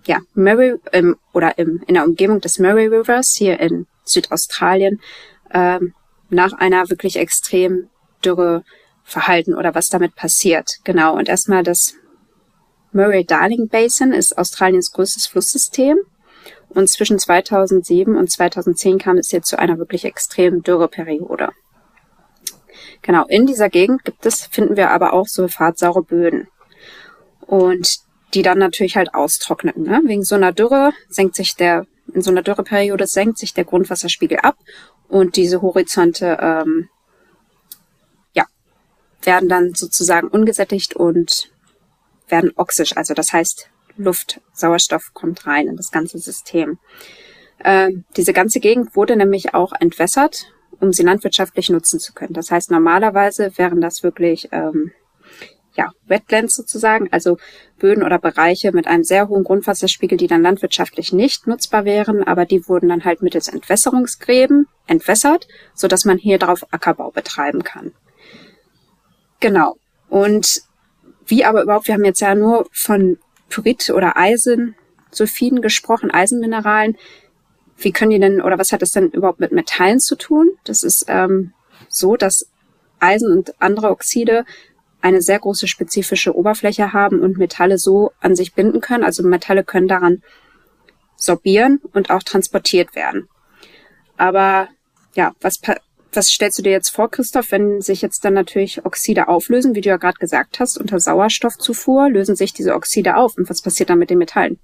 ja, Murray ähm, oder im, in der Umgebung des Murray Rivers hier in Südaustralien äh, nach einer wirklich extrem Dürre verhalten oder was damit passiert. Genau. Und erstmal das Murray-Darling Basin ist Australiens größtes Flusssystem. Und zwischen 2007 und 2010 kam es jetzt zu einer wirklich extremen Dürreperiode. Genau, in dieser Gegend gibt es, finden wir aber auch sulfatsaure Böden. Und die dann natürlich halt austrocknen. Ne? Wegen so einer Dürre senkt sich der, in so einer Dürreperiode senkt sich der Grundwasserspiegel ab und diese Horizonte ähm, ja, werden dann sozusagen ungesättigt und werden oxisch. Also das heißt, Luft, Sauerstoff kommt rein in das ganze System. Ähm, diese ganze Gegend wurde nämlich auch entwässert um sie landwirtschaftlich nutzen zu können. Das heißt, normalerweise wären das wirklich ähm, ja, Wetlands sozusagen, also Böden oder Bereiche mit einem sehr hohen Grundwasserspiegel, die dann landwirtschaftlich nicht nutzbar wären, aber die wurden dann halt mittels Entwässerungsgräben entwässert, so dass man hier drauf Ackerbau betreiben kann. Genau. Und wie aber überhaupt, wir haben jetzt ja nur von Pyrit oder Eisen, Sulfiden gesprochen, Eisenmineralen wie können die denn oder was hat es denn überhaupt mit Metallen zu tun? Das ist ähm, so, dass Eisen und andere Oxide eine sehr große spezifische Oberfläche haben und Metalle so an sich binden können. Also Metalle können daran sorbieren und auch transportiert werden. Aber ja, was, was stellst du dir jetzt vor, Christoph, wenn sich jetzt dann natürlich Oxide auflösen, wie du ja gerade gesagt hast, unter Sauerstoffzufuhr lösen sich diese Oxide auf. Und was passiert dann mit den Metallen?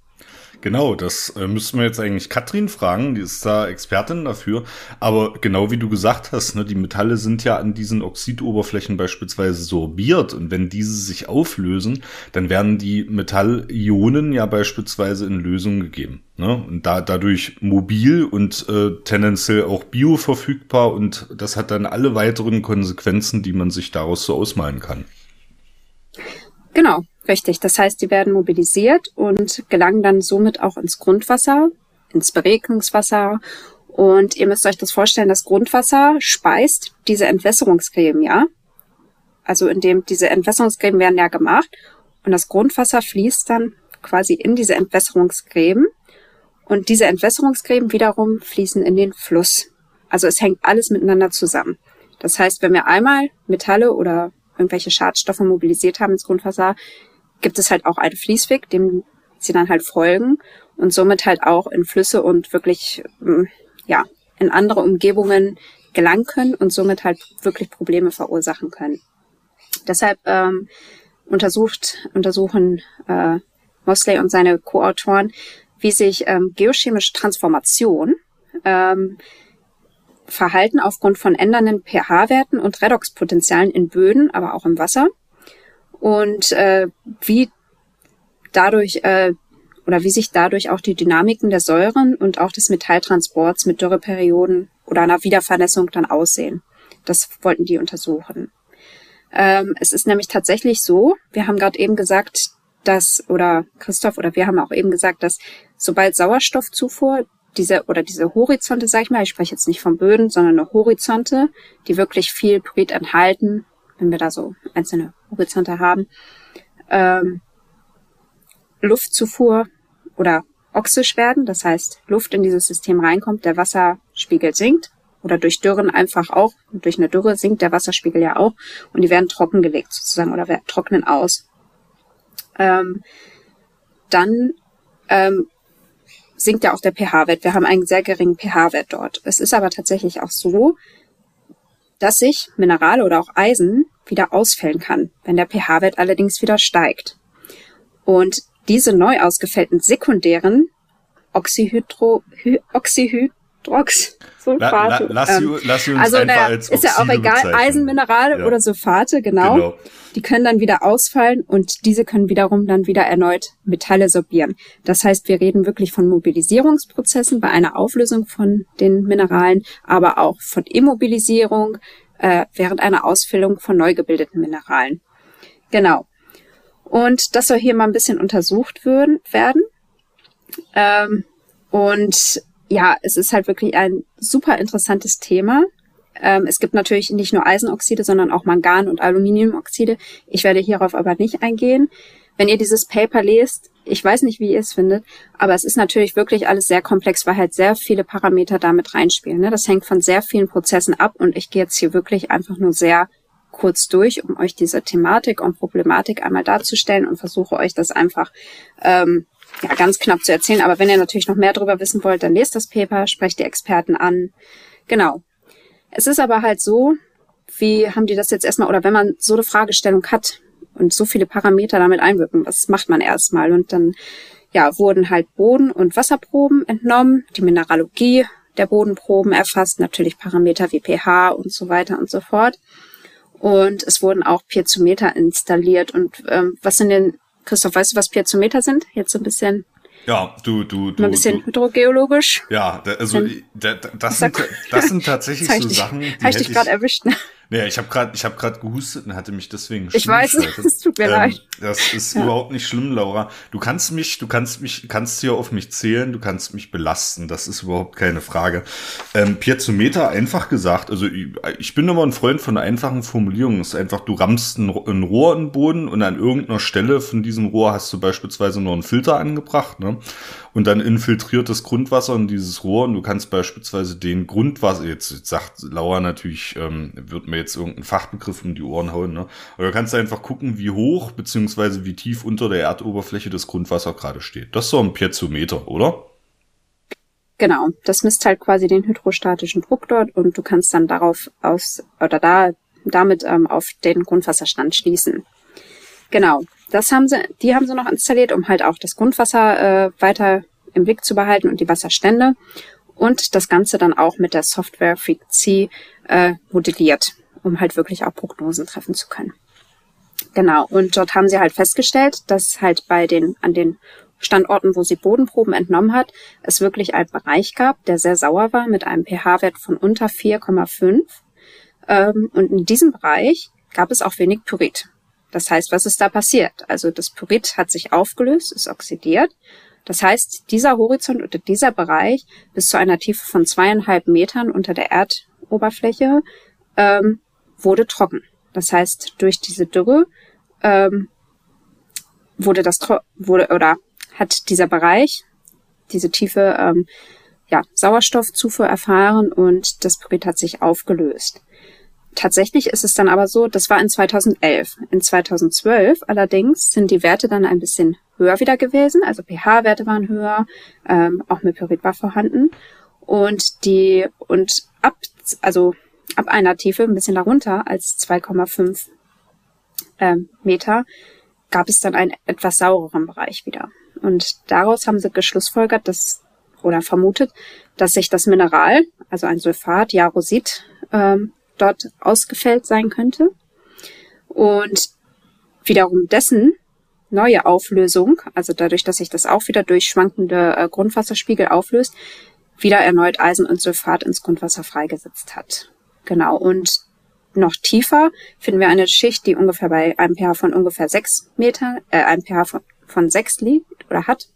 Genau, das äh, müssten wir jetzt eigentlich Katrin fragen, die ist da Expertin dafür. Aber genau wie du gesagt hast, ne, die Metalle sind ja an diesen Oxidoberflächen beispielsweise sorbiert und wenn diese sich auflösen, dann werden die Metallionen ja beispielsweise in Lösung gegeben. Ne? Und da, dadurch mobil und äh, tendenziell auch bioverfügbar und das hat dann alle weiteren Konsequenzen, die man sich daraus so ausmalen kann. Genau, richtig. Das heißt, die werden mobilisiert und gelangen dann somit auch ins Grundwasser, ins Beregnungswasser. Und ihr müsst euch das vorstellen, das Grundwasser speist diese Entwässerungsgräben, ja? Also indem diese Entwässerungsgräben werden ja gemacht und das Grundwasser fließt dann quasi in diese Entwässerungsgräben und diese Entwässerungsgräben wiederum fließen in den Fluss. Also es hängt alles miteinander zusammen. Das heißt, wenn wir einmal Metalle oder irgendwelche Schadstoffe mobilisiert haben ins Grundwasser, gibt es halt auch einen Fließweg, dem sie dann halt folgen und somit halt auch in Flüsse und wirklich, ähm, ja, in andere Umgebungen gelangen können und somit halt wirklich Probleme verursachen können. Deshalb ähm, untersucht, untersuchen äh, Mosley und seine Co-Autoren, wie sich ähm, geochemische Transformation ähm, Verhalten aufgrund von ändernden pH-Werten und Redoxpotenzialen in Böden, aber auch im Wasser. Und äh, wie dadurch äh, oder wie sich dadurch auch die Dynamiken der Säuren und auch des Metalltransports mit Dürreperioden oder einer Wiedervernässung dann aussehen. Das wollten die untersuchen. Ähm, es ist nämlich tatsächlich so, wir haben gerade eben gesagt, dass, oder Christoph, oder wir haben auch eben gesagt, dass sobald Sauerstoffzufuhr diese oder diese Horizonte, sag ich mal, ich spreche jetzt nicht von Böden, sondern eine Horizonte, die wirklich viel Pyrit enthalten, wenn wir da so einzelne Horizonte haben, ähm, Luftzufuhr oder oxisch werden, das heißt Luft in dieses System reinkommt, der Wasserspiegel sinkt oder durch Dürren einfach auch, durch eine Dürre sinkt der Wasserspiegel ja auch und die werden trockengelegt sozusagen oder trocknen aus. ähm, dann ähm, sinkt ja auch der pH-Wert. Wir haben einen sehr geringen pH-Wert dort. Es ist aber tatsächlich auch so, dass sich Minerale oder auch Eisen wieder ausfällen kann, wenn der pH-Wert allerdings wieder steigt. Und diese neu ausgefällten sekundären Oxyhydro, Oxyhydrox Sulfate. La, la, lass, ähm, lass uns also einfach als ist ja auch egal, bezeichnen. Eisenminerale Ja. oder Sulfate, genau. Genau. Die können dann wieder ausfallen und diese können wiederum dann wieder erneut Metalle sorbieren. Das heißt, wir reden wirklich von Mobilisierungsprozessen bei einer Auflösung von den Mineralen, aber auch von Immobilisierung äh, während einer Ausfüllung von neu gebildeten Mineralen. Genau. Und das soll hier mal ein bisschen untersucht würden, werden. Ähm, und ja, es ist halt wirklich ein super interessantes Thema. Ähm, es gibt natürlich nicht nur Eisenoxide, sondern auch Mangan- und Aluminiumoxide. Ich werde hierauf aber nicht eingehen. Wenn ihr dieses Paper lest, ich weiß nicht, wie ihr es findet, aber es ist natürlich wirklich alles sehr komplex, weil halt sehr viele Parameter damit reinspielen. Ne? Das hängt von sehr vielen Prozessen ab und ich gehe jetzt hier wirklich einfach nur sehr kurz durch, um euch diese Thematik und Problematik einmal darzustellen und versuche euch das einfach ähm, ja, ganz knapp zu erzählen. Aber wenn ihr natürlich noch mehr darüber wissen wollt, dann lest das Paper, sprecht die Experten an. Genau. Es ist aber halt so, wie haben die das jetzt erstmal, oder wenn man so eine Fragestellung hat und so viele Parameter damit einwirken, was macht man erstmal? Und dann ja, wurden halt Boden- und Wasserproben entnommen, die Mineralogie der Bodenproben erfasst, natürlich Parameter wie pH und so weiter und so fort. Und es wurden auch Piezometer installiert. Und ähm, was sind denn, Christoph, weißt du, was Piezometer sind? Jetzt so ein bisschen, Ja, du, du, du. mal ein bisschen du hydrogeologisch. ja, da, also da, da, das, sind, das sind tatsächlich so Sachen, die Habe ich dich gerade erwischt? Ne? Nee, ich habe gerade ich habe gerade gehustet und hatte mich deswegen Ich weiß, es tut mir leid. Das ist Ja. überhaupt nicht schlimm, Laura. Du kannst mich, du kannst mich, kannst hier auf mich zählen, du kannst mich belasten. Das ist überhaupt keine Frage. Ähm, Piezometer, einfach gesagt, also ich, ich bin immer ein Freund von einfachen Formulierung. Es ist einfach, du rammst ein, ein Rohr in den Boden und an irgendeiner Stelle von diesem Rohr hast du beispielsweise noch einen Filter angebracht, ne? Und dann infiltriert das Grundwasser in dieses Rohr und du kannst beispielsweise den Grundwasser, jetzt, jetzt sagt Laura natürlich, ähm, wird mir jetzt irgendein Fachbegriff um die Ohren hauen, ne? Aber du kannst einfach gucken, wie hoch beziehungsweise wie tief unter der Erdoberfläche das Grundwasser gerade steht. Das ist so ein Piezometer, oder? Genau, das misst halt quasi den hydrostatischen Druck dort und du kannst dann darauf aus oder da damit ähm, auf den Grundwasserstand schließen. Genau, das haben sie, die haben sie noch installiert, um halt auch das Grundwasser äh, weiter im Blick zu behalten und die Wasserstände und das Ganze dann auch mit der Software FreakC äh, modelliert, um halt wirklich auch Prognosen treffen zu können. Genau, und dort haben sie halt festgestellt, dass halt bei den, an den Standorten, wo sie Bodenproben entnommen hat, es wirklich einen Bereich gab, der sehr sauer war, mit einem pH-Wert von unter 4,5. Ähm, und in diesem Bereich gab es auch wenig Pyrit. Das heißt, was ist da passiert? Also das Pyrit hat sich aufgelöst, ist oxidiert. Das heißt, dieser Horizont oder dieser Bereich bis zu einer Tiefe von zweieinhalb Metern unter der Erdoberfläche ähm, wurde trocken. Das heißt, durch diese Dürre ähm, wurde das wurde oder hat dieser Bereich diese tiefe ähm, ja, Sauerstoffzufuhr erfahren und das Pyrit hat sich aufgelöst. Tatsächlich ist es dann aber so, das war in 2011. In 2012 allerdings sind die Werte dann ein bisschen höher wieder gewesen, also pH-Werte waren höher, ähm, auch mit Pyrit war vorhanden und die und ab also ab einer Tiefe ein bisschen darunter als 2,5 ähm, Meter gab es dann einen etwas saureren Bereich wieder. Und daraus haben sie geschlussfolgert, dass oder vermutet, dass sich das Mineral, also ein Sulfat, Jarosit, ähm, dort ausgefällt sein könnte. Und wiederum dessen neue Auflösung, also dadurch, dass sich das auch wieder durch schwankende äh, Grundwasserspiegel auflöst, wieder erneut Eisen und Sulfat ins Grundwasser freigesetzt hat. Genau. Und noch tiefer finden wir eine Schicht, die ungefähr bei einem pH von ungefähr 6 Meter, äh, einem pH von, von 6 liegt oder hat.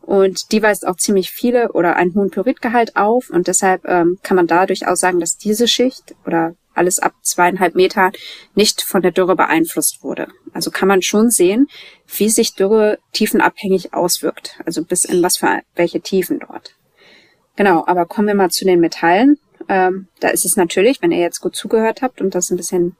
Und die weist auch ziemlich viele oder einen hohen Pyritgehalt auf. Und deshalb ähm, kann man da durchaus sagen, dass diese Schicht oder alles ab zweieinhalb Meter nicht von der Dürre beeinflusst wurde. Also kann man schon sehen, wie sich Dürre tiefenabhängig auswirkt. Also bis in was für welche Tiefen dort. Genau, aber kommen wir mal zu den Metallen. Ähm, da ist es natürlich, wenn ihr jetzt gut zugehört habt und das ein bisschen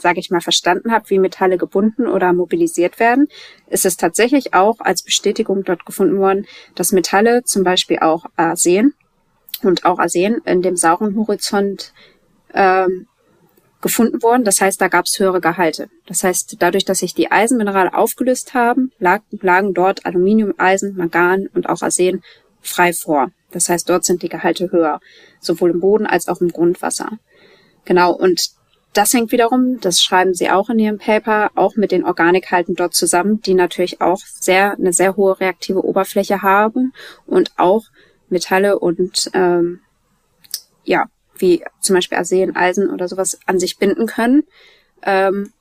sage ich mal, verstanden habe, wie Metalle gebunden oder mobilisiert werden, ist es tatsächlich auch als Bestätigung dort gefunden worden, dass Metalle, zum Beispiel auch Arsen und auch Arsen in dem sauren Horizont ähm, gefunden worden. Das heißt, da gab es höhere Gehalte. Das heißt, dadurch, dass sich die Eisenminerale aufgelöst haben, lag, lagen dort Aluminium, Eisen, Mangan und auch Arsen frei vor. Das heißt, dort sind die Gehalte höher, sowohl im Boden als auch im Grundwasser. Genau, und das hängt wiederum, das schreiben sie auch in ihrem Paper, auch mit den Organikhalten dort zusammen, die natürlich auch sehr eine sehr hohe reaktive Oberfläche haben und auch Metalle und ähm, ja, wie zum Beispiel Arsen, Eisen oder sowas an sich binden können. Ähm,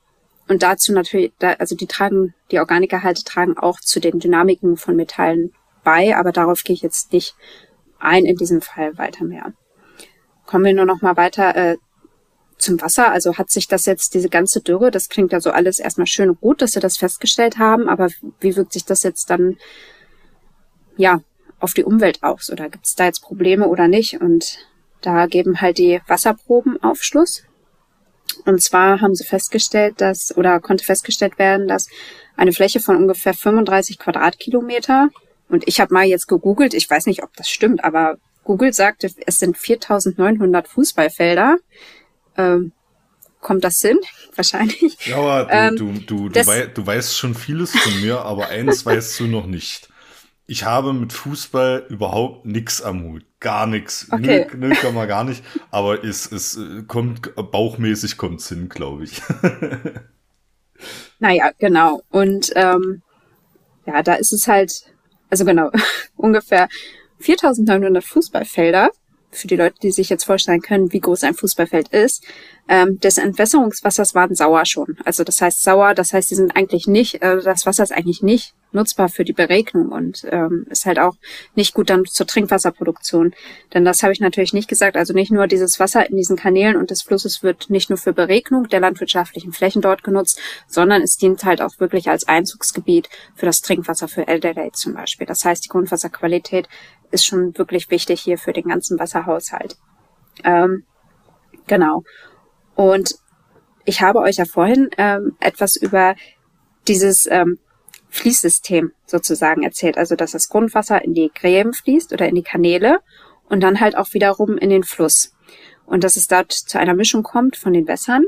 und dazu natürlich, da, also die tragen, die Organikerhalte tragen auch zu den Dynamiken von Metallen bei, aber darauf gehe ich jetzt nicht ein in diesem Fall weiter mehr. Kommen wir nur noch mal weiter äh, zum Wasser. Also hat sich das jetzt, diese ganze Dürre, das klingt ja so alles erstmal schön und gut, dass sie das festgestellt haben, aber wie wirkt sich das jetzt dann, ja, auf die Umwelt aus? Oder gibt es da jetzt Probleme oder nicht? Und da geben halt die Wasserproben Aufschluss. Und zwar haben sie festgestellt, dass, oder konnte festgestellt werden, dass eine Fläche von ungefähr 35 Quadratkilometer, und ich habe mal jetzt gegoogelt, ich weiß nicht, ob das stimmt, aber Google sagte, es sind 4900 Fußballfelder. Ähm, kommt das Sinn? Wahrscheinlich. Ja, aber du, ähm, du, du, du, wei du weißt schon vieles von mir, aber eines weißt du noch nicht. Ich habe mit Fußball überhaupt nix am Hut. Gar nix. Okay. Nö, nö, kann man gar nicht. Aber es, es äh, kommt, bauchmäßig kommt's hin, glaube ich. naja, genau. Und ähm, ja, da ist es halt, also genau, ungefähr 4900 Fußballfelder für die Leute, die sich jetzt vorstellen können, wie groß ein Fußballfeld ist, ähm, des Entwässerungswassers waren sauer schon. Also das heißt sauer, das heißt, sie sind eigentlich nicht, äh, das Wasser ist eigentlich nicht nutzbar für die Beregnung und ähm, ist halt auch nicht gut dann zur Trinkwasserproduktion. Denn das habe ich natürlich nicht gesagt. Also nicht nur dieses Wasser in diesen Kanälen und des Flusses wird nicht nur für Beregnung der landwirtschaftlichen Flächen dort genutzt, sondern es dient halt auch wirklich als Einzugsgebiet für das Trinkwasser für Adelaide zum Beispiel. Das heißt, die Grundwasserqualität ist schon wirklich wichtig hier für den ganzen Wasserhaushalt. Ähm, genau. Und ich habe euch ja vorhin ähm, etwas über dieses ähm, Fließsystem sozusagen erzählt. Also, dass das Grundwasser in die Gräben fließt oder in die Kanäle und dann halt auch wiederum in den Fluss. Und dass es dort zu einer Mischung kommt von den Wässern.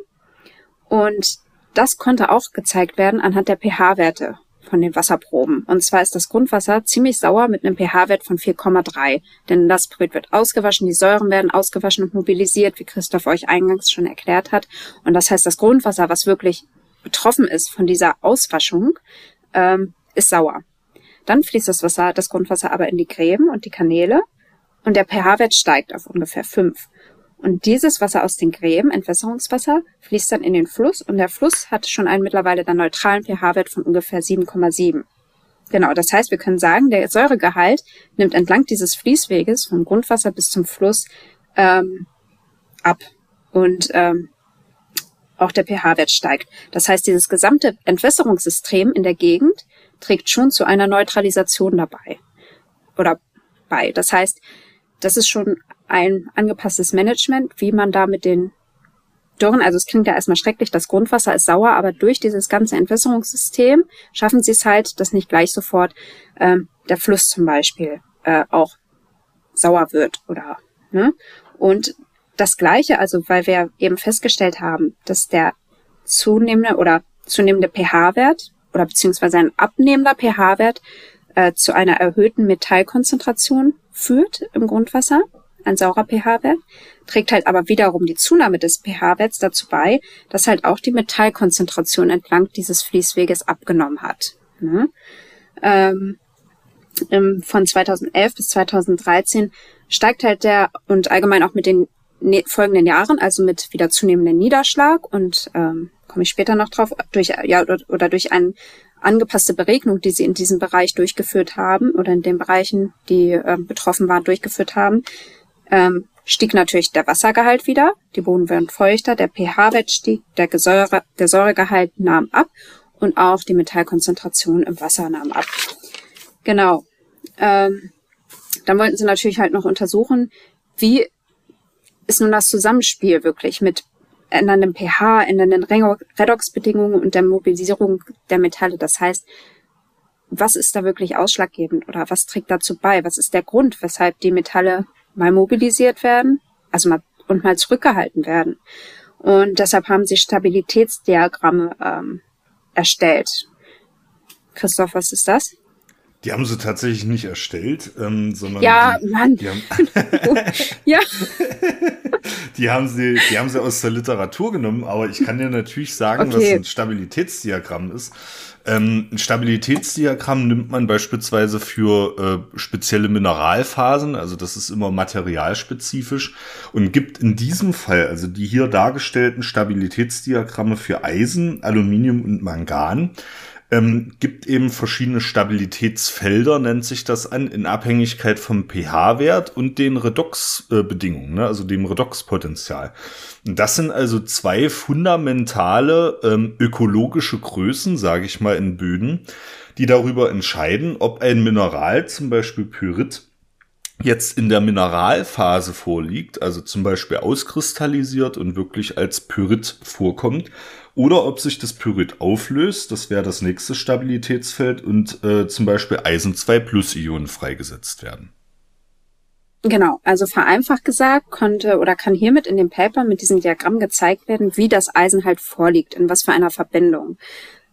Und das konnte auch gezeigt werden anhand der pH-Werte von den Wasserproben. Und zwar ist das Grundwasser ziemlich sauer mit einem pH-Wert von 4,3. Denn das Pyrit wird ausgewaschen, die Säuren werden ausgewaschen und mobilisiert, wie Christoph euch eingangs schon erklärt hat. Und das heißt, das Grundwasser, was wirklich betroffen ist von dieser Auswaschung, ähm, ist sauer. Dann fließt das Wasser, das Grundwasser aber in die Gräben und die Kanäle und der pH-Wert steigt auf ungefähr 5. Und dieses Wasser aus den Gräben, Entwässerungswasser, fließt dann in den Fluss und der Fluss hat schon einen mittlerweile dann neutralen pH-Wert von ungefähr 7,7. Genau, das heißt, wir können sagen, der Säuregehalt nimmt entlang dieses Fließweges vom Grundwasser bis zum Fluss ähm, ab und ähm, auch der pH-Wert steigt. Das heißt, dieses gesamte Entwässerungssystem in der Gegend trägt schon zu einer Neutralisation dabei oder bei. Das heißt, das ist schon ein angepasstes Management, wie man da mit den Dürren, also es klingt ja erstmal schrecklich, das Grundwasser ist sauer, aber durch dieses ganze Entwässerungssystem schaffen sie es halt, dass nicht gleich sofort ähm, der Fluss zum Beispiel äh, auch sauer wird oder ne? Und das Gleiche, also weil wir eben festgestellt haben, dass der zunehmende oder zunehmende pH-Wert oder beziehungsweise ein abnehmender pH-Wert äh, zu einer erhöhten Metallkonzentration führt im Grundwasser ein saurer pH-Wert, trägt halt aber wiederum die Zunahme des pH-Werts dazu bei, dass halt auch die Metallkonzentration entlang dieses Fließweges abgenommen hat. Ne? Ähm, von 2011 bis 2013 steigt halt der und allgemein auch mit den ne, folgenden Jahren, also mit wieder zunehmendem Niederschlag und ähm, komme ich später noch drauf, durch ja oder, oder durch eine angepasste Beregnung, die sie in diesem Bereich durchgeführt haben oder in den Bereichen, die äh, betroffen waren, durchgeführt haben, ähm, stieg natürlich der Wassergehalt wieder, die Boden werden feuchter, der pH-Wert stieg, der, Gesäure, der Säuregehalt nahm ab und auch die Metallkonzentration im Wasser nahm ab. Genau. Ähm, dann wollten sie natürlich halt noch untersuchen, wie ist nun das Zusammenspiel wirklich mit ändernden pH, ändernden Redoxbedingungen und der Mobilisierung der Metalle. Das heißt, was ist da wirklich ausschlaggebend oder was trägt dazu bei? Was ist der Grund, weshalb die Metalle mal mobilisiert werden, also mal und mal zurückgehalten werden? Und deshalb haben sie Stabilitätsdiagramme ähm, erstellt. Christoph, was ist das? Die haben sie tatsächlich nicht erstellt, ähm, sondern ja, die, Mann. Die haben, ja. die haben sie, die haben sie aus der Literatur genommen, aber ich kann dir natürlich sagen, okay. was ein Stabilitätsdiagramm ist. Ähm, ein Stabilitätsdiagramm nimmt man beispielsweise für äh, spezielle Mineralphasen, also das ist immer materialspezifisch und gibt in diesem Fall, also die hier dargestellten Stabilitätsdiagramme für Eisen, Aluminium und Mangan, ähm, gibt eben verschiedene Stabilitätsfelder, nennt sich das an, in Abhängigkeit vom pH-Wert und den Redox-Bedingungen, ne, also dem Redoxpotenzial. Das sind also zwei fundamentale ähm, ökologische Größen, sage ich mal, in Böden, die darüber entscheiden, ob ein Mineral, zum Beispiel Pyrit, jetzt in der Mineralphase vorliegt, also zum Beispiel auskristallisiert und wirklich als Pyrit vorkommt, oder ob sich das Pyrit auflöst, das wäre das nächste Stabilitätsfeld, und äh, zum Beispiel Eisen 2 Plus Ionen freigesetzt werden. Genau, also vereinfacht gesagt konnte oder kann hiermit in dem Paper mit diesem Diagramm gezeigt werden, wie das Eisen halt vorliegt, in was für einer Verbindung.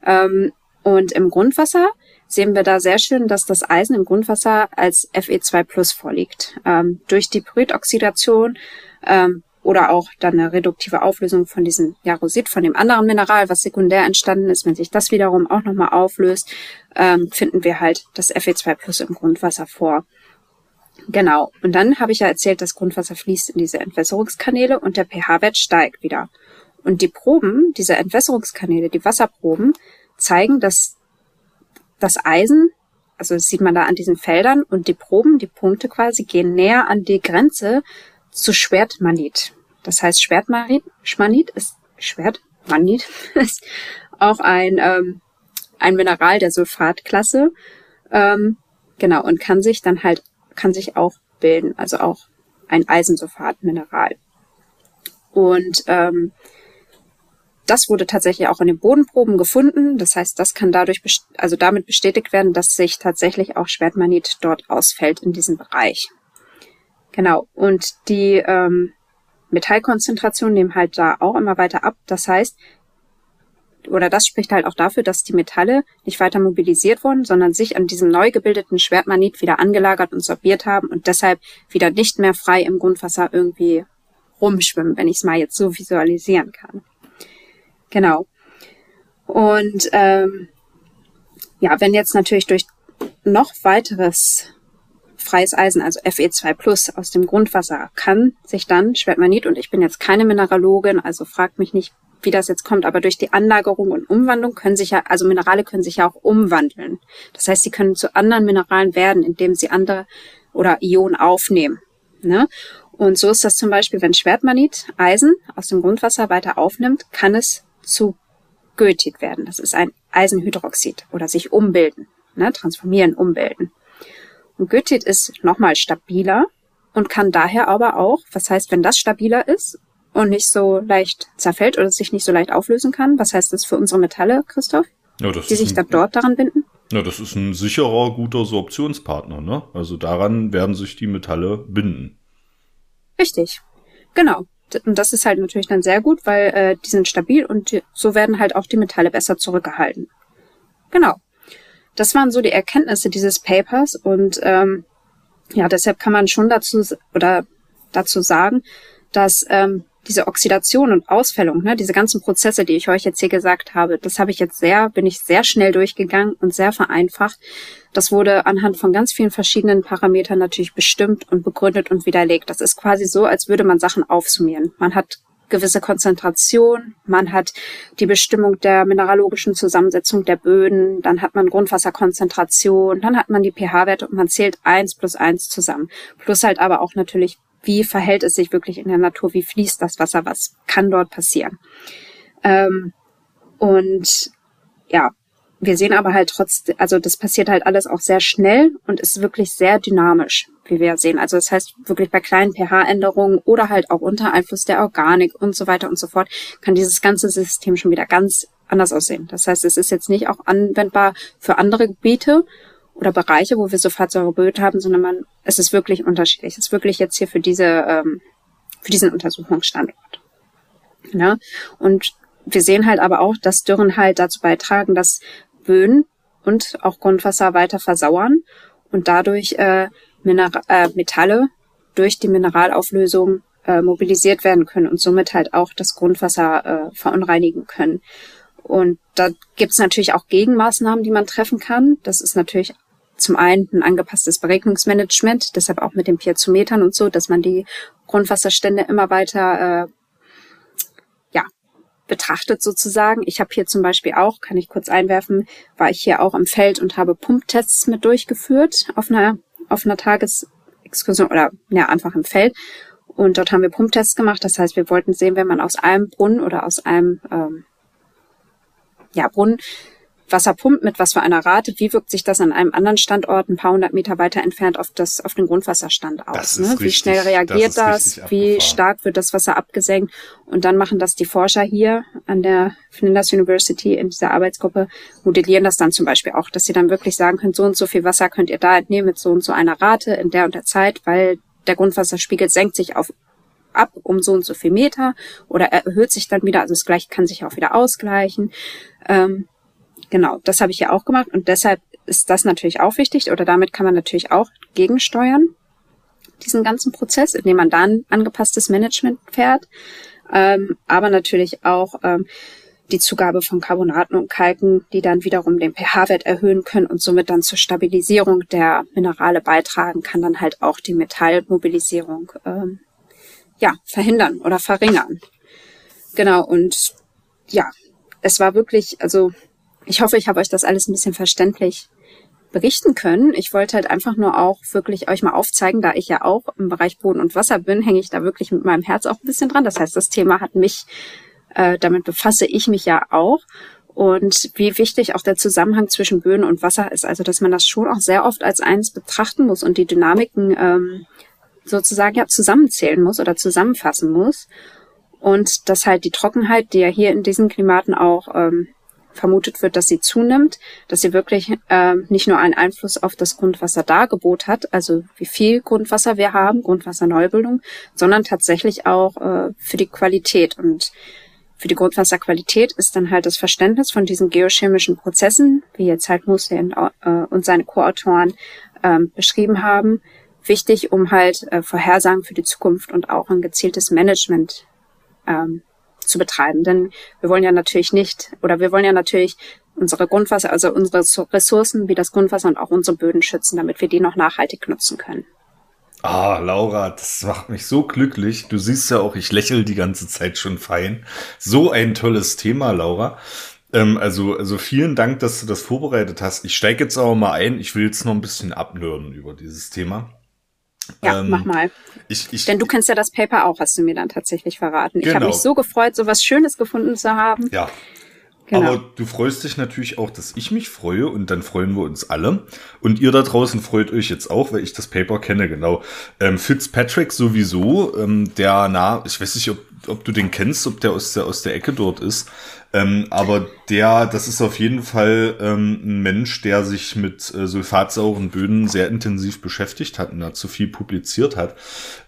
Ähm, und im Grundwasser sehen wir da sehr schön, dass das Eisen im Grundwasser als Fe2 Plus vorliegt. Ähm, durch die Pyritoxidation ähm, oder auch dann eine reduktive Auflösung von diesem Jarosit, von dem anderen Mineral, was sekundär entstanden ist, wenn sich das wiederum auch nochmal auflöst, ähm, finden wir halt das Fe2 Plus im Grundwasser vor. Genau. Und dann habe ich ja erzählt, das Grundwasser fließt in diese Entwässerungskanäle und der pH-Wert steigt wieder. Und die Proben dieser Entwässerungskanäle, die Wasserproben, zeigen, dass das Eisen, also das sieht man da an diesen Feldern und die Proben, die Punkte quasi, gehen näher an die Grenze zu Schwertmanit. Das heißt, Schwertmanit ist Schwertmanit ist auch ein ähm, ein Mineral der Sulfatklasse. Ähm, genau und kann sich dann halt kann sich auch bilden, also auch ein Eisensulfatmineral. Und ähm, das wurde tatsächlich auch in den Bodenproben gefunden. Das heißt, das kann dadurch, also damit bestätigt werden, dass sich tatsächlich auch Schwertmanit dort ausfällt in diesem Bereich. Genau. Und die ähm, Metallkonzentration nehmen halt da auch immer weiter ab. Das heißt, oder das spricht halt auch dafür, dass die Metalle nicht weiter mobilisiert wurden, sondern sich an diesem neu gebildeten Schwertmanit wieder angelagert und sorbiert haben und deshalb wieder nicht mehr frei im Grundwasser irgendwie rumschwimmen, wenn ich es mal jetzt so visualisieren kann. Genau. Und ähm, ja, wenn jetzt natürlich durch noch weiteres freies Eisen, also Fe2 Plus aus dem Grundwasser, kann sich dann Schwertmanit, und ich bin jetzt keine Mineralogin, also fragt mich nicht, wie das jetzt kommt, aber durch die Anlagerung und Umwandlung können sich ja, also Minerale können sich ja auch umwandeln. Das heißt, sie können zu anderen Mineralen werden, indem sie andere oder Ionen aufnehmen. Ne? Und so ist das zum Beispiel, wenn Schwertmanit Eisen aus dem Grundwasser weiter aufnimmt, kann es zu Goethit werden. Das ist ein Eisenhydroxid oder sich umbilden, ne? transformieren, umbilden. Und Goethit ist nochmal stabiler und kann daher aber auch, was heißt, wenn das stabiler ist und nicht so leicht zerfällt oder sich nicht so leicht auflösen kann, was heißt das für unsere Metalle, Christoph? Ja, die sich dann dort daran binden? Ja, das ist ein sicherer, guter Sorptionspartner, ne? Also daran werden sich die Metalle binden. Richtig. Genau. Und das ist halt natürlich dann sehr gut, weil äh, die sind stabil und die, so werden halt auch die Metalle besser zurückgehalten. Genau. Das waren so die Erkenntnisse dieses Papers und ähm, ja, deshalb kann man schon dazu oder dazu sagen, dass ähm, diese Oxidation und Ausfällung, ne, diese ganzen Prozesse, die ich euch jetzt hier gesagt habe, das habe ich jetzt sehr, bin ich sehr schnell durchgegangen und sehr vereinfacht. Das wurde anhand von ganz vielen verschiedenen Parametern natürlich bestimmt und begründet und widerlegt. Das ist quasi so, als würde man Sachen aufsummieren. Man hat gewisse Konzentration, man hat die Bestimmung der mineralogischen Zusammensetzung der Böden, dann hat man Grundwasserkonzentration, dann hat man die pH-Werte und man zählt eins plus eins zusammen. Plus halt aber auch natürlich wie verhält es sich wirklich in der Natur, wie fließt das Wasser, was kann dort passieren. Ähm, und ja, wir sehen aber halt trotzdem, also das passiert halt alles auch sehr schnell und ist wirklich sehr dynamisch, wie wir sehen. Also das heißt, wirklich bei kleinen pH-Änderungen oder halt auch unter Einfluss der Organik und so weiter und so fort, kann dieses ganze System schon wieder ganz anders aussehen. Das heißt, es ist jetzt nicht auch anwendbar für andere Gebiete oder Bereiche, wo wir Sulfatsäureböd haben, sondern man, es ist wirklich unterschiedlich. Es ist wirklich jetzt hier für diese, ähm, für diesen Untersuchungsstandort. Ja? Und wir sehen halt aber auch, dass Dürren halt dazu beitragen, dass Böden und auch Grundwasser weiter versauern und dadurch äh, Mineral äh, Metalle durch die Mineralauflösung äh, mobilisiert werden können und somit halt auch das Grundwasser äh, verunreinigen können. Und da gibt's natürlich auch Gegenmaßnahmen, die man treffen kann. Das ist natürlich zum einen ein angepasstes Beregnungsmanagement, deshalb auch mit den Piezometern und so, dass man die Grundwasserstände immer weiter äh, betrachtet sozusagen. Ich habe hier zum Beispiel auch, kann ich kurz einwerfen, war ich hier auch im Feld und habe Pumptests mit durchgeführt auf einer, auf einer Tagesexkursion oder ja, einfach im Feld. Und dort haben wir Pumptests gemacht. Das heißt, wir wollten sehen, wenn man aus einem Brunnen oder aus einem ähm, ja, Brunnen Wasser pumpt, mit was für einer Rate, wie wirkt sich das an einem anderen Standort ein paar hundert Meter weiter entfernt auf das auf den Grundwasserstand aus? Ne? Wie schnell reagiert das? das wie stark wird das Wasser abgesenkt? Und dann machen das die Forscher hier an der Flinders University in dieser Arbeitsgruppe, modellieren das dann zum Beispiel auch, dass sie dann wirklich sagen können, so und so viel Wasser könnt ihr da entnehmen mit so und so einer Rate in der und der Zeit, weil der Grundwasserspiegel senkt sich auf ab um so und so viel Meter oder erhöht sich dann wieder, also das gleiche kann sich auch wieder ausgleichen. Ähm, genau, das habe ich ja auch gemacht und deshalb ist das natürlich auch wichtig oder damit kann man natürlich auch gegensteuern, diesen ganzen Prozess, indem man dann angepasstes Management fährt, ähm, aber natürlich auch ähm, die Zugabe von Carbonaten und Kalken, die dann wiederum den pH-Wert erhöhen können und somit dann zur Stabilisierung der Minerale beitragen, kann dann halt auch die Metallmobilisierung ähm, ja verhindern oder verringern. Genau und ja, es war wirklich, also ich hoffe, ich habe euch das alles ein bisschen verständlich berichten können. Ich wollte halt einfach nur auch wirklich euch mal aufzeigen, da ich ja auch im Bereich Boden und Wasser bin, hänge ich da wirklich mit meinem Herz auch ein bisschen dran. Das heißt, das Thema hat mich, äh, damit befasse ich mich ja auch. Und wie wichtig auch der Zusammenhang zwischen Böden und Wasser ist. Also, dass man das schon auch sehr oft als eins betrachten muss und die Dynamiken ähm, sozusagen ja zusammenzählen muss oder zusammenfassen muss. Und dass halt die Trockenheit, die ja hier in diesen Klimaten auch ähm, vermutet wird, dass sie zunimmt, dass sie wirklich äh, nicht nur einen Einfluss auf das Grundwasserdargebot hat, also wie viel Grundwasser wir haben, Grundwasserneubildung, sondern tatsächlich auch äh, für die Qualität. Und für die Grundwasserqualität ist dann halt das Verständnis von diesen geochemischen Prozessen, wie jetzt halt äh, und seine Co-Autoren äh, beschrieben haben, wichtig, um halt äh, Vorhersagen für die Zukunft und auch ein gezieltes Management ähm, zu betreiben. Denn wir wollen ja natürlich nicht, oder wir wollen ja natürlich unsere Grundwasser, also unsere Ressourcen wie das Grundwasser und auch unsere Böden schützen, damit wir die noch nachhaltig nutzen können. Ah, Laura, das macht mich so glücklich. Du siehst ja auch, ich lächle die ganze Zeit schon fein. So ein tolles Thema, Laura. Ähm, also, also vielen Dank, dass du das vorbereitet hast. Ich steige jetzt aber mal ein. Ich will jetzt noch ein bisschen abnörden über dieses Thema. Ja, ähm, mach mal. Ich, ich, Denn du kennst ja das Paper auch, hast du mir dann tatsächlich verraten. Genau. Ich habe mich so gefreut, so was Schönes gefunden zu haben. Ja. Genau. Aber du freust dich natürlich auch, dass ich mich freue und dann freuen wir uns alle. Und ihr da draußen freut euch jetzt auch, weil ich das Paper kenne, genau. Ähm, Fitzpatrick sowieso, ähm, der na, ich weiß nicht, ob, ob du den kennst, ob der aus der aus der Ecke dort ist. Ähm, aber der, das ist auf jeden Fall ähm, ein Mensch, der sich mit äh, sulfatsauren Böden sehr intensiv beschäftigt hat und dazu viel publiziert hat.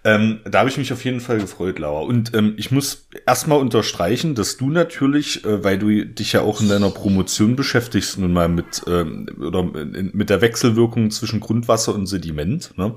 Ähm, da habe ich mich auf jeden Fall gefreut, Laura. Und ähm, ich muss erstmal unterstreichen, dass du natürlich, äh, weil du dich ja auch in deiner Promotion beschäftigst, nun mal mit ähm, oder mit der Wechselwirkung zwischen Grundwasser und Sediment, ne?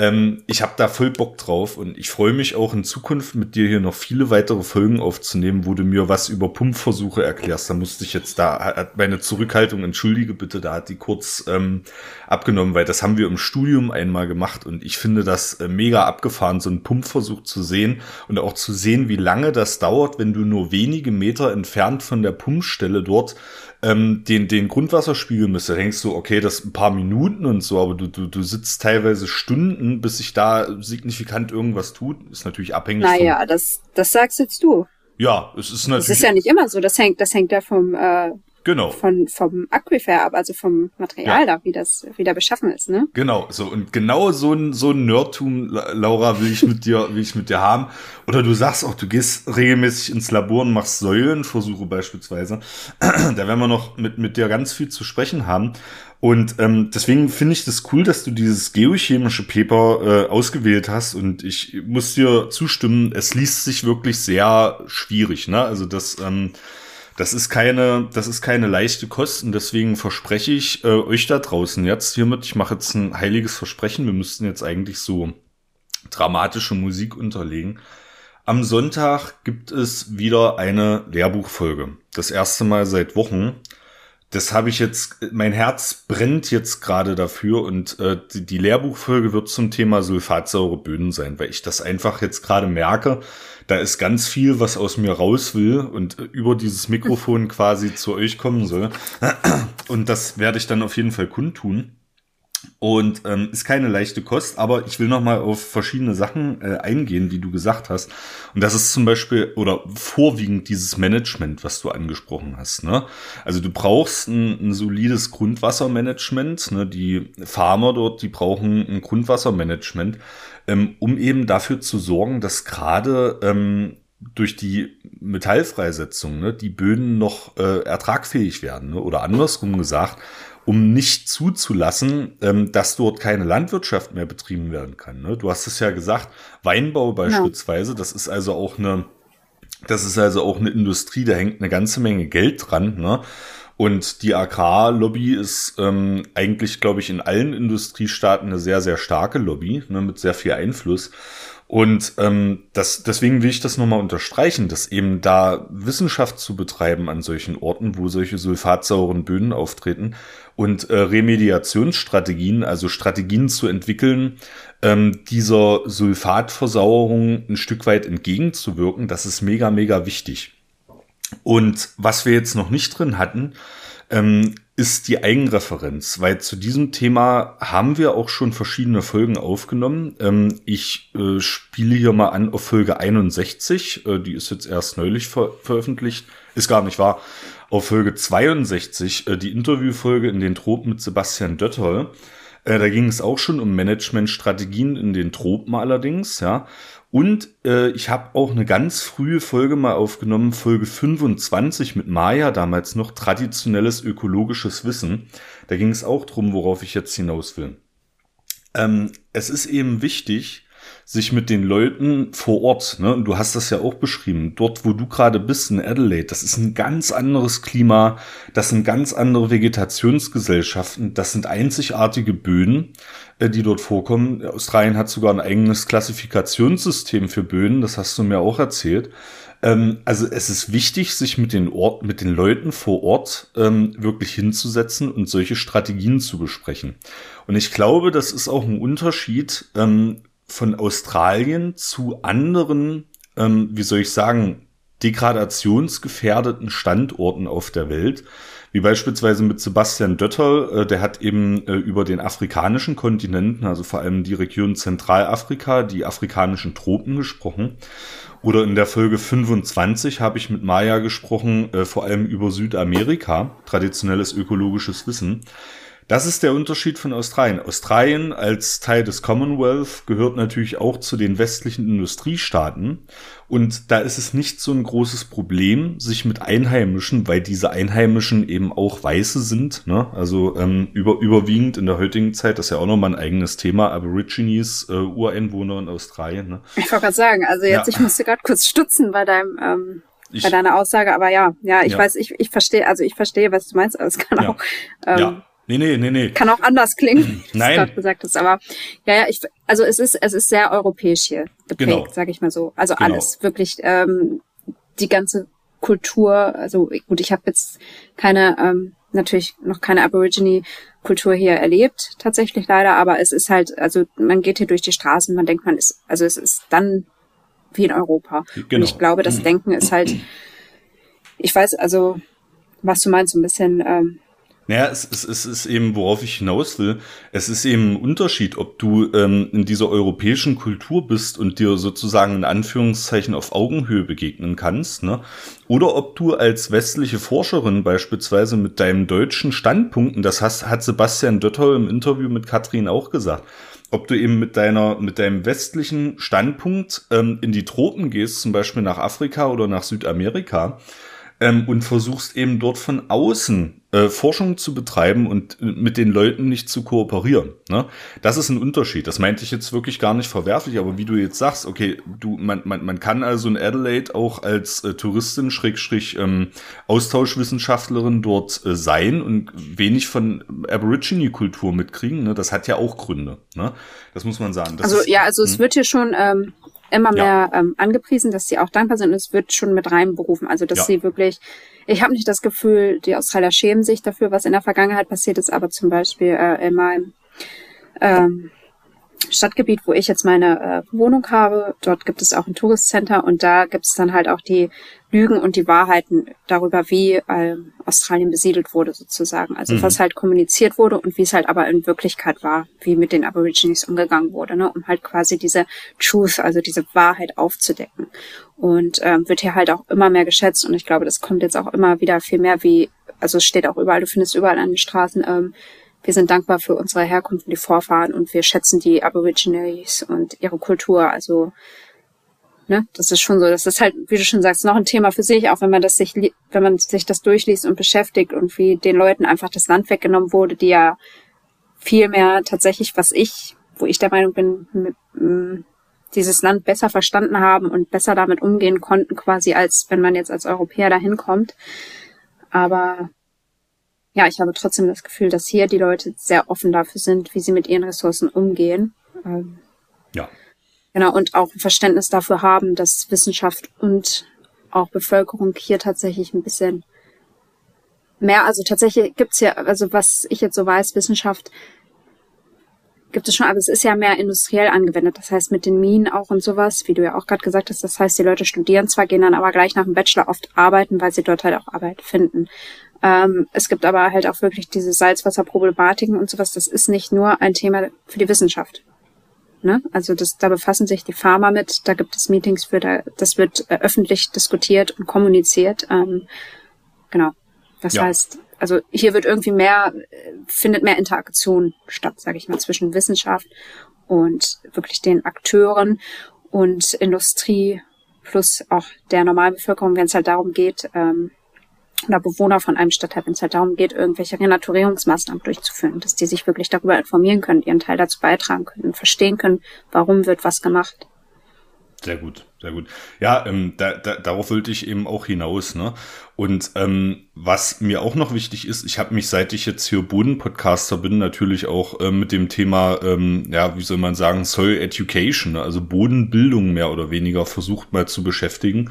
Ähm, ich habe da voll Bock drauf und ich freue mich auch in Zukunft mit dir hier noch viele weitere Folgen aufzunehmen, wo du mir was über Pumpversuche erklärst. Da musste ich jetzt da, hat meine Zurückhaltung, entschuldige bitte, da hat die kurz ähm, abgenommen, weil das haben wir im Studium einmal gemacht und ich finde das äh, mega abgefahren, so einen Pumpversuch zu sehen und auch zu sehen, wie lange das dauert, wenn du nur wenige Meter entfernt von der Pumpstelle dort ähm, den, den Grundwasserspiegel misst, da denkst du, okay, das ein paar Minuten und so, aber du, du, du sitzt teilweise Stunden, bis sich da signifikant irgendwas tut. Ist natürlich abhängig. Naja, das, das sagst jetzt du. Ja, es ist natürlich. Das ist ja nicht immer so. Das hängt, das hängt ja vom, äh, Genau. von vom Aquifer ab, also vom Material da, wie das wie der beschaffen ist, ne? Genau, so und genau so ein so ein Nerdtum, La- Laura, will ich mit dir, will ich mit dir haben. Oder du sagst auch, du gehst regelmäßig ins Labor und machst Säulenversuche beispielsweise. da werden wir noch mit mit dir ganz viel zu sprechen haben. Und ähm, deswegen finde ich das cool, dass du dieses geochemische Paper äh, ausgewählt hast. Und ich muss dir zustimmen, es liest sich wirklich sehr schwierig. Ne? Also das ähm, das ist keine, das ist keine leichte Kost und deswegen verspreche ich äh, euch da draußen jetzt hiermit, ich mache jetzt ein heiliges Versprechen, wir müssten jetzt eigentlich so dramatische Musik unterlegen. Am Sonntag gibt es wieder eine Lehrbuchfolge. Das erste Mal seit Wochen. Das habe ich jetzt, mein Herz brennt jetzt gerade dafür und äh, die, die Lehrbuchfolge wird zum Thema sulfatsaure Böden sein, weil ich das einfach jetzt gerade merke. Da ist ganz viel, was aus mir raus will und äh, über dieses Mikrofon quasi zu euch kommen soll. Und das werde ich dann auf jeden Fall kundtun. Und ähm, ist keine leichte Kost, aber ich will noch mal auf verschiedene Sachen äh, eingehen, die du gesagt hast. Und das ist zum Beispiel oder vorwiegend dieses Management, was du angesprochen hast. Ne? Also du brauchst ein, ein solides Grundwassermanagement. Ne? Die Farmer dort, die brauchen ein Grundwassermanagement, ähm, um eben dafür zu sorgen, dass gerade ähm, durch die Metallfreisetzung ne, die Böden noch äh, ertragfähig werden. Ne? Oder andersrum gesagt, um nicht zuzulassen, ähm, dass dort keine Landwirtschaft mehr betrieben werden kann. Ne? Du hast es ja gesagt, Weinbau beispielsweise, das ist also auch eine, das ist also auch eine Industrie, da hängt eine ganze Menge Geld dran. Ne? Und die Agrarlobby ist ähm, eigentlich, glaube ich, in allen Industriestaaten eine sehr, sehr starke Lobby, ne, mit sehr viel Einfluss. Und ähm, das, deswegen will ich das nochmal unterstreichen, dass eben da Wissenschaft zu betreiben an solchen Orten, wo solche sulfatsauren Böden auftreten und äh, Remediationsstrategien, also Strategien zu entwickeln, ähm, dieser Sulfatversauerung ein Stück weit entgegenzuwirken, das ist mega, mega wichtig. Und was wir jetzt noch nicht drin hatten, ähm, ist die Eigenreferenz, weil zu diesem Thema haben wir auch schon verschiedene Folgen aufgenommen. Ähm, ich äh, spiele hier mal an auf Folge 61, äh, die ist jetzt erst neulich ver veröffentlicht, ist gar nicht wahr. Auf Folge 62, äh, die Interviewfolge in den Tropen mit Sebastian Dötterl. Äh, da ging es auch schon um Managementstrategien in den Tropen allerdings, ja. Und äh, ich habe auch eine ganz frühe Folge mal aufgenommen, Folge 25 mit Maya, damals noch traditionelles ökologisches Wissen. Da ging es auch drum, worauf ich jetzt hinaus will. Ähm, es ist eben wichtig, sich mit den Leuten vor Ort, ne, und du hast das ja auch beschrieben, dort, wo du gerade bist in Adelaide, das ist ein ganz anderes Klima, das sind ganz andere Vegetationsgesellschaften, das sind einzigartige Böden, äh, die dort vorkommen. Australien hat sogar ein eigenes Klassifikationssystem für Böden, das hast du mir auch erzählt. Ähm, also es ist wichtig, sich mit den Ort, mit den Leuten vor Ort ähm, wirklich hinzusetzen und solche Strategien zu besprechen. Und ich glaube, das ist auch ein Unterschied ähm, von Australien zu anderen, ähm, wie soll ich sagen, degradationsgefährdeten Standorten auf der Welt, wie beispielsweise mit Sebastian Dötterl, äh, der hat eben äh, über den afrikanischen Kontinenten, also vor allem die Region Zentralafrika, die afrikanischen Tropen gesprochen. Oder in der Folge 25 habe ich mit Maya gesprochen, äh, vor allem über Südamerika, traditionelles ökologisches Wissen. Das ist der Unterschied von Australien. Australien als Teil des Commonwealth gehört natürlich auch zu den westlichen Industriestaaten. Und da ist es nicht so ein großes Problem, sich mit Einheimischen, weil diese Einheimischen eben auch Weiße sind, ne? also ähm, über, überwiegend in der heutigen Zeit, das ist ja auch nochmal ein eigenes Thema, Aborigines, äh, Ureinwohner in Australien. Ne? Ich wollte gerade sagen, also jetzt, Ja. ich musste gerade kurz stutzen bei deinem, ähm, Ich, bei deiner Aussage, aber ja, ja, ich Ja. weiß, ich, ich verstehe, also ich verstehe, was du meinst, aber es kann Ja. auch, ähm, ja, nee, nee, nee, nee. kann auch anders klingen, wie du Nein. gerade gesagt hast. Aber ja, ja, ich, also es ist, es ist sehr europäisch hier geprägt, Genau. sag ich mal so. Also Genau. alles, wirklich, ähm, die ganze Kultur, also gut, ich habe jetzt keine, ähm, natürlich noch keine Aborigine-Kultur hier erlebt, tatsächlich leider, aber es ist halt, also man geht hier durch die Straßen, man denkt, man ist, also es ist dann wie in Europa. Genau. Und ich glaube, das Denken ist halt, ich weiß also, was du meinst, so ein bisschen ähm, Naja, es, es, es ist eben, worauf ich hinaus will, es ist eben ein Unterschied, ob du ähm, in dieser europäischen Kultur bist und dir sozusagen in Anführungszeichen auf Augenhöhe begegnen kannst, ne? Oder ob du als westliche Forscherin beispielsweise mit deinem deutschen Standpunkten, das hast, hat Sebastian Döttau im Interview mit Katrin auch gesagt, ob du eben mit deiner, mit deinem westlichen Standpunkt ähm, in die Tropen gehst, zum Beispiel nach Afrika oder nach Südamerika, ähm, und versuchst eben dort von außen äh, Forschung zu betreiben und mit den Leuten nicht zu kooperieren. Ne? Das ist ein Unterschied. Das meinte ich jetzt wirklich gar nicht verwerflich, aber wie du jetzt sagst, okay, du, man, man, man kann also in Adelaide auch als äh, Touristin, Schrägstrich, ähm, Austauschwissenschaftlerin dort äh, sein und wenig von Aborigine-Kultur mitkriegen. Ne? Das hat ja auch Gründe. Ne? Das muss man sagen. Das also ist, ja, also es hm? wird hier schon ähm, immer mehr ja. ähm, angepriesen, dass sie auch dankbar sind und es wird schon mit reinberufen. Also dass ja. sie wirklich ich habe nicht das Gefühl, die Australier schämen sich dafür, was in der Vergangenheit passiert ist, aber zum Beispiel äh, in meinem ähm, Stadtgebiet, wo ich jetzt meine äh, Wohnung habe, dort gibt es auch ein Touristcenter und da gibt es dann halt auch die Lügen und die Wahrheiten darüber, wie äh, Australien besiedelt wurde sozusagen. Also mhm. was halt kommuniziert wurde und wie es halt aber in Wirklichkeit war, wie mit den Aborigines umgegangen wurde, ne? um halt quasi diese Truth, also diese Wahrheit aufzudecken. Und ähm, wird hier halt auch immer mehr geschätzt und ich glaube, das kommt jetzt auch immer wieder viel mehr wie, also es steht auch überall, du findest überall an den Straßen, ähm, wir sind dankbar für unsere Herkunft und die Vorfahren und wir schätzen die Aborigines und ihre Kultur. Also Ne? Das ist schon so. Das ist halt, wie du schon sagst, noch ein Thema für sich, auch wenn man das sich, wenn man sich das durchliest und beschäftigt und wie den Leuten einfach das Land weggenommen wurde, die ja viel mehr tatsächlich, was ich, wo ich der Meinung bin, dieses Land besser verstanden haben und besser damit umgehen konnten, quasi als wenn man jetzt als Europäer dahin kommt. Aber ja, ich habe trotzdem das Gefühl, dass hier die Leute sehr offen dafür sind, wie sie mit ihren Ressourcen umgehen. Ähm, ja. Genau, und auch ein Verständnis dafür haben, dass Wissenschaft und auch Bevölkerung hier tatsächlich ein bisschen mehr, also tatsächlich gibt's ja, also was ich jetzt so weiß, Wissenschaft gibt es schon, aber es ist ja mehr industriell angewendet. Das heißt mit den Minen auch und sowas, wie du ja auch gerade gesagt hast. Das heißt, die Leute studieren zwar, gehen dann aber gleich nach dem Bachelor oft arbeiten, weil sie dort halt auch Arbeit finden. Ähm, es gibt aber halt auch wirklich diese Salzwasserproblematiken und sowas. Das ist nicht nur ein Thema für die Wissenschaft. Ne? Also das, da befassen sich die Pharma mit, da gibt es Meetings für, da, das wird äh, öffentlich diskutiert und kommuniziert. Ähm, genau. Das ja. heißt, also hier wird irgendwie mehr, äh, findet mehr Interaktion statt, sage ich mal, zwischen Wissenschaft und wirklich den Akteuren und Industrie plus auch der Normalbevölkerung, wenn es halt darum geht, ähm, oder Bewohner von einem Stadtteil, wenn es halt darum geht, irgendwelche Renaturierungsmaßnahmen durchzuführen, dass die sich wirklich darüber informieren können, ihren Teil dazu beitragen können, verstehen können, warum wird was gemacht. Sehr gut, sehr gut. Ja, ähm, da, da, darauf wollte ich eben auch hinaus. Ne? Und ähm, was mir auch noch wichtig ist, ich habe mich, seit ich jetzt hier Bodenpodcaster bin, natürlich auch äh, mit dem Thema, ähm, ja, wie soll man sagen, Soil Education, ne? also Bodenbildung mehr oder weniger versucht mal zu beschäftigen,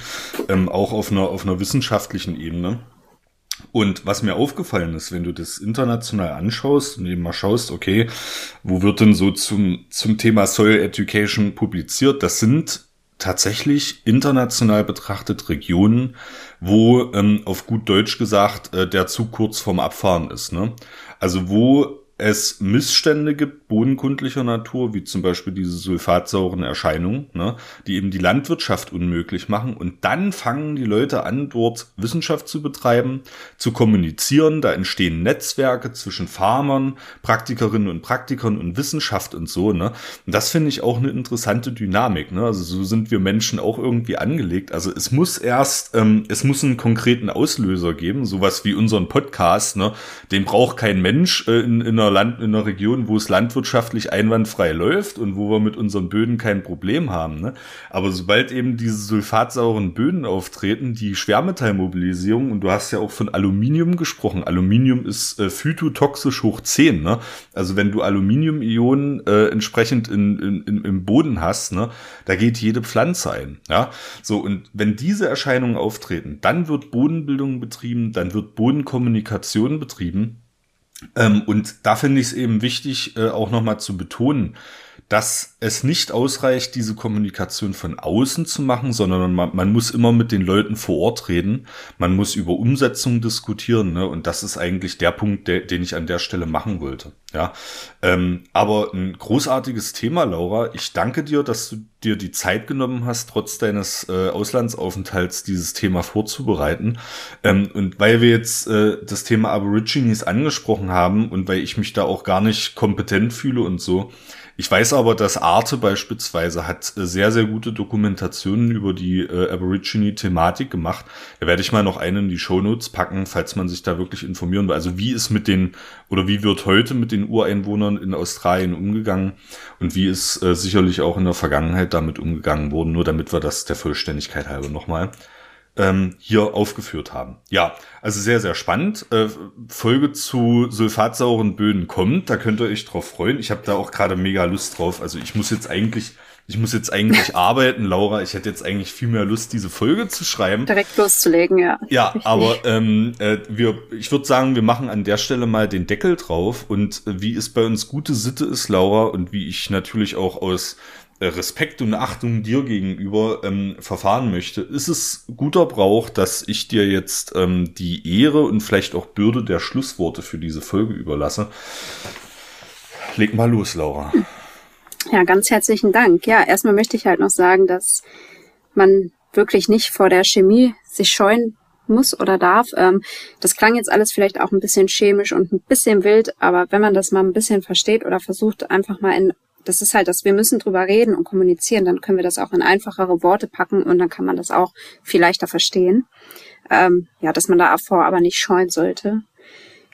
ähm, auch auf einer, auf einer wissenschaftlichen Ebene. Und was mir aufgefallen ist, wenn du das international anschaust und eben mal schaust, okay, wo wird denn so zum, zum Thema Soil Education publiziert? Das sind tatsächlich international betrachtet Regionen, wo ähm, auf gut Deutsch gesagt äh, der Zug kurz vorm Abfahren ist. Ne? Also wo es Missstände gibt, bodenkundlicher Natur, wie zum Beispiel diese sulfatsauren Erscheinungen, ne, die eben die Landwirtschaft unmöglich machen. Und dann fangen die Leute an, dort Wissenschaft zu betreiben, zu kommunizieren. Da entstehen Netzwerke zwischen Farmern, Praktikerinnen und Praktikern und Wissenschaft und so. Ne. Und das finde ich auch eine interessante Dynamik. Ne. Also so sind wir Menschen auch irgendwie angelegt. Also es muss erst, ähm, es muss einen konkreten Auslöser geben, sowas wie unseren Podcast. Ne. Den braucht kein Mensch äh, in, in einer einer Land, in einer Region, wo es landwirtschaftlich einwandfrei läuft und wo wir mit unseren Böden kein Problem haben. Ne? Aber sobald eben diese sulfatsauren Böden auftreten, die Schwermetallmobilisierung, und du hast ja auch von Aluminium gesprochen. Aluminium ist äh, phytotoxisch hoch 10. Ne? Also wenn du Aluminium-Ionen äh, entsprechend in, in, in, im Boden hast, ne, da geht jede Pflanze ein. Ja? So, und wenn diese Erscheinungen auftreten, dann wird Bodenbildung betrieben, dann wird Bodenkommunikation betrieben. Ähm, und da finde ich es eben wichtig, äh, auch nochmal zu betonen, dass es nicht ausreicht, diese Kommunikation von außen zu machen, sondern man, man, muss immer mit den Leuten vor Ort reden. Man muss über Umsetzung diskutieren. Ne? Und das ist eigentlich der Punkt, der, den ich an der Stelle machen wollte. Ja, ähm, aber ein großartiges Thema, Laura. Ich danke dir, dass du dir die Zeit genommen hast, trotz deines äh, Auslandsaufenthalts dieses Thema vorzubereiten. Ähm, und weil wir jetzt äh, das Thema Aborigines angesprochen haben und weil ich mich da auch gar nicht kompetent fühle und so, ich weiß aber, dass Arte beispielsweise hat äh, sehr, sehr gute Dokumentationen über die äh, Aborigine-Thematik gemacht. Da werde ich mal noch einen in die Shownotes packen, falls man sich da wirklich informieren will. Also wie ist mit den, oder wie wird heute mit den Ureinwohnern in Australien umgegangen und wie ist äh, sicherlich auch in der Vergangenheit damit umgegangen worden, nur damit wir das der Vollständigkeit halber nochmal ähm, hier aufgeführt haben. Ja, also sehr, sehr spannend. Äh, Folge zu sulfatsauren Böden kommt, da könnt ihr euch drauf freuen. Ich habe da auch gerade mega Lust drauf. Also ich muss jetzt eigentlich, ich muss jetzt eigentlich arbeiten, Laura. Ich hätte jetzt eigentlich viel mehr Lust, diese Folge zu schreiben. Direkt loszulegen, ja. Ja, Richtig. aber ähm, äh, wir, ich würde sagen, wir machen an der Stelle mal den Deckel drauf. Und äh, wie es bei uns gute Sitte ist, Laura, und wie ich natürlich auch aus Respekt und Achtung dir gegenüber ähm, verfahren möchte, ist es guter Brauch, dass ich dir jetzt ähm, die Ehre und vielleicht auch Bürde der Schlussworte für diese Folge überlasse. Leg mal los, Laura. Ja, ganz herzlichen Dank. Ja, erstmal möchte ich halt noch sagen, dass man wirklich nicht vor der Chemie sich scheuen muss oder darf. Ähm, das klang jetzt alles vielleicht auch ein bisschen chemisch und ein bisschen wild, aber wenn man das mal ein bisschen versteht oder versucht, einfach mal in das ist halt, dass wir müssen drüber reden und kommunizieren, dann können wir das auch in einfachere Worte packen und dann kann man das auch viel leichter verstehen. Ähm, ja, dass man davor aber nicht scheuen sollte.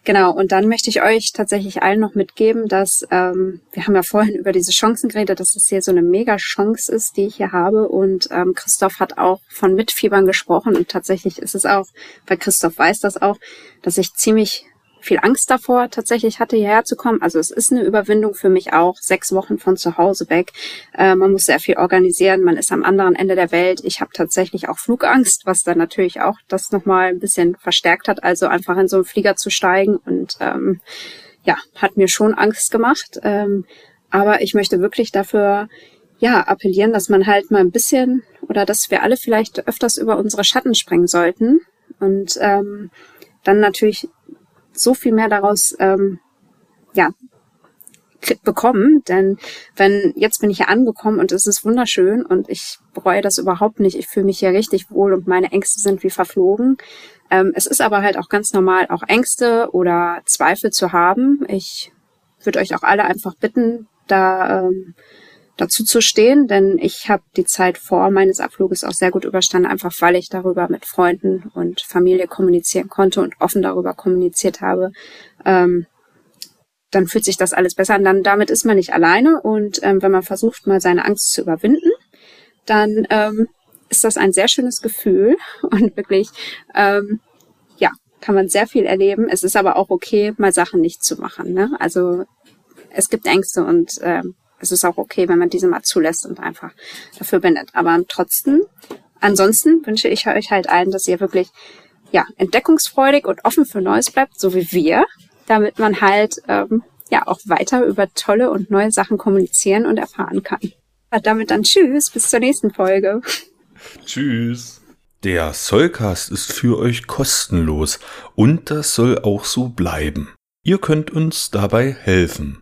Genau, und dann möchte ich euch tatsächlich allen noch mitgeben, dass ähm, wir haben ja vorhin über diese Chancen geredet, dass das hier so eine mega Chance ist, die ich hier habe. Und ähm, Christoph hat auch von Mitfiebern gesprochen und tatsächlich ist es auch, weil Christoph weiß das auch, dass ich ziemlich viel Angst davor tatsächlich hatte, hierher zu kommen. Also es ist eine Überwindung für mich auch, sechs Wochen von zu Hause weg. Äh, man muss sehr viel organisieren, man ist am anderen Ende der Welt. Ich habe tatsächlich auch Flugangst, was dann natürlich auch das nochmal ein bisschen verstärkt hat. Also einfach in so einen Flieger zu steigen und ähm, ja, hat mir schon Angst gemacht. Ähm, aber ich möchte wirklich dafür ja, appellieren, dass man halt mal ein bisschen oder dass wir alle vielleicht öfters über unsere Schatten springen sollten und ähm, dann natürlich so viel mehr daraus ähm, ja bekommen, denn wenn jetzt bin ich hier angekommen und es ist wunderschön und ich bereue das überhaupt nicht. Ich fühle mich hier richtig wohl und meine Ängste sind wie verflogen. Ähm, es ist aber halt auch ganz normal, auch Ängste oder Zweifel zu haben. Ich würde euch auch alle einfach bitten, da ähm, dazu zu stehen, denn ich habe die Zeit vor meines Abfluges auch sehr gut überstanden, einfach weil ich darüber mit Freunden und Familie kommunizieren konnte und offen darüber kommuniziert habe. Ähm, dann fühlt sich das alles besser an. Dann damit ist man nicht alleine und ähm, wenn man versucht, mal seine Angst zu überwinden, dann ähm, ist das ein sehr schönes Gefühl und wirklich ähm, ja kann man sehr viel erleben. Es ist aber auch okay, mal Sachen nicht zu machen. Ne? Also es gibt Ängste und ähm, es ist auch okay, wenn man diese mal zulässt und einfach dafür bindet. Aber trotzdem, ansonsten wünsche ich euch halt allen, dass ihr wirklich ja entdeckungsfreudig und offen für Neues bleibt, so wie wir, damit man halt ähm, ja auch weiter über tolle und neue Sachen kommunizieren und erfahren kann. Und damit dann tschüss, bis zur nächsten Folge. Tschüss. Der Soulcast ist für euch kostenlos und das soll auch so bleiben. Ihr könnt uns dabei helfen.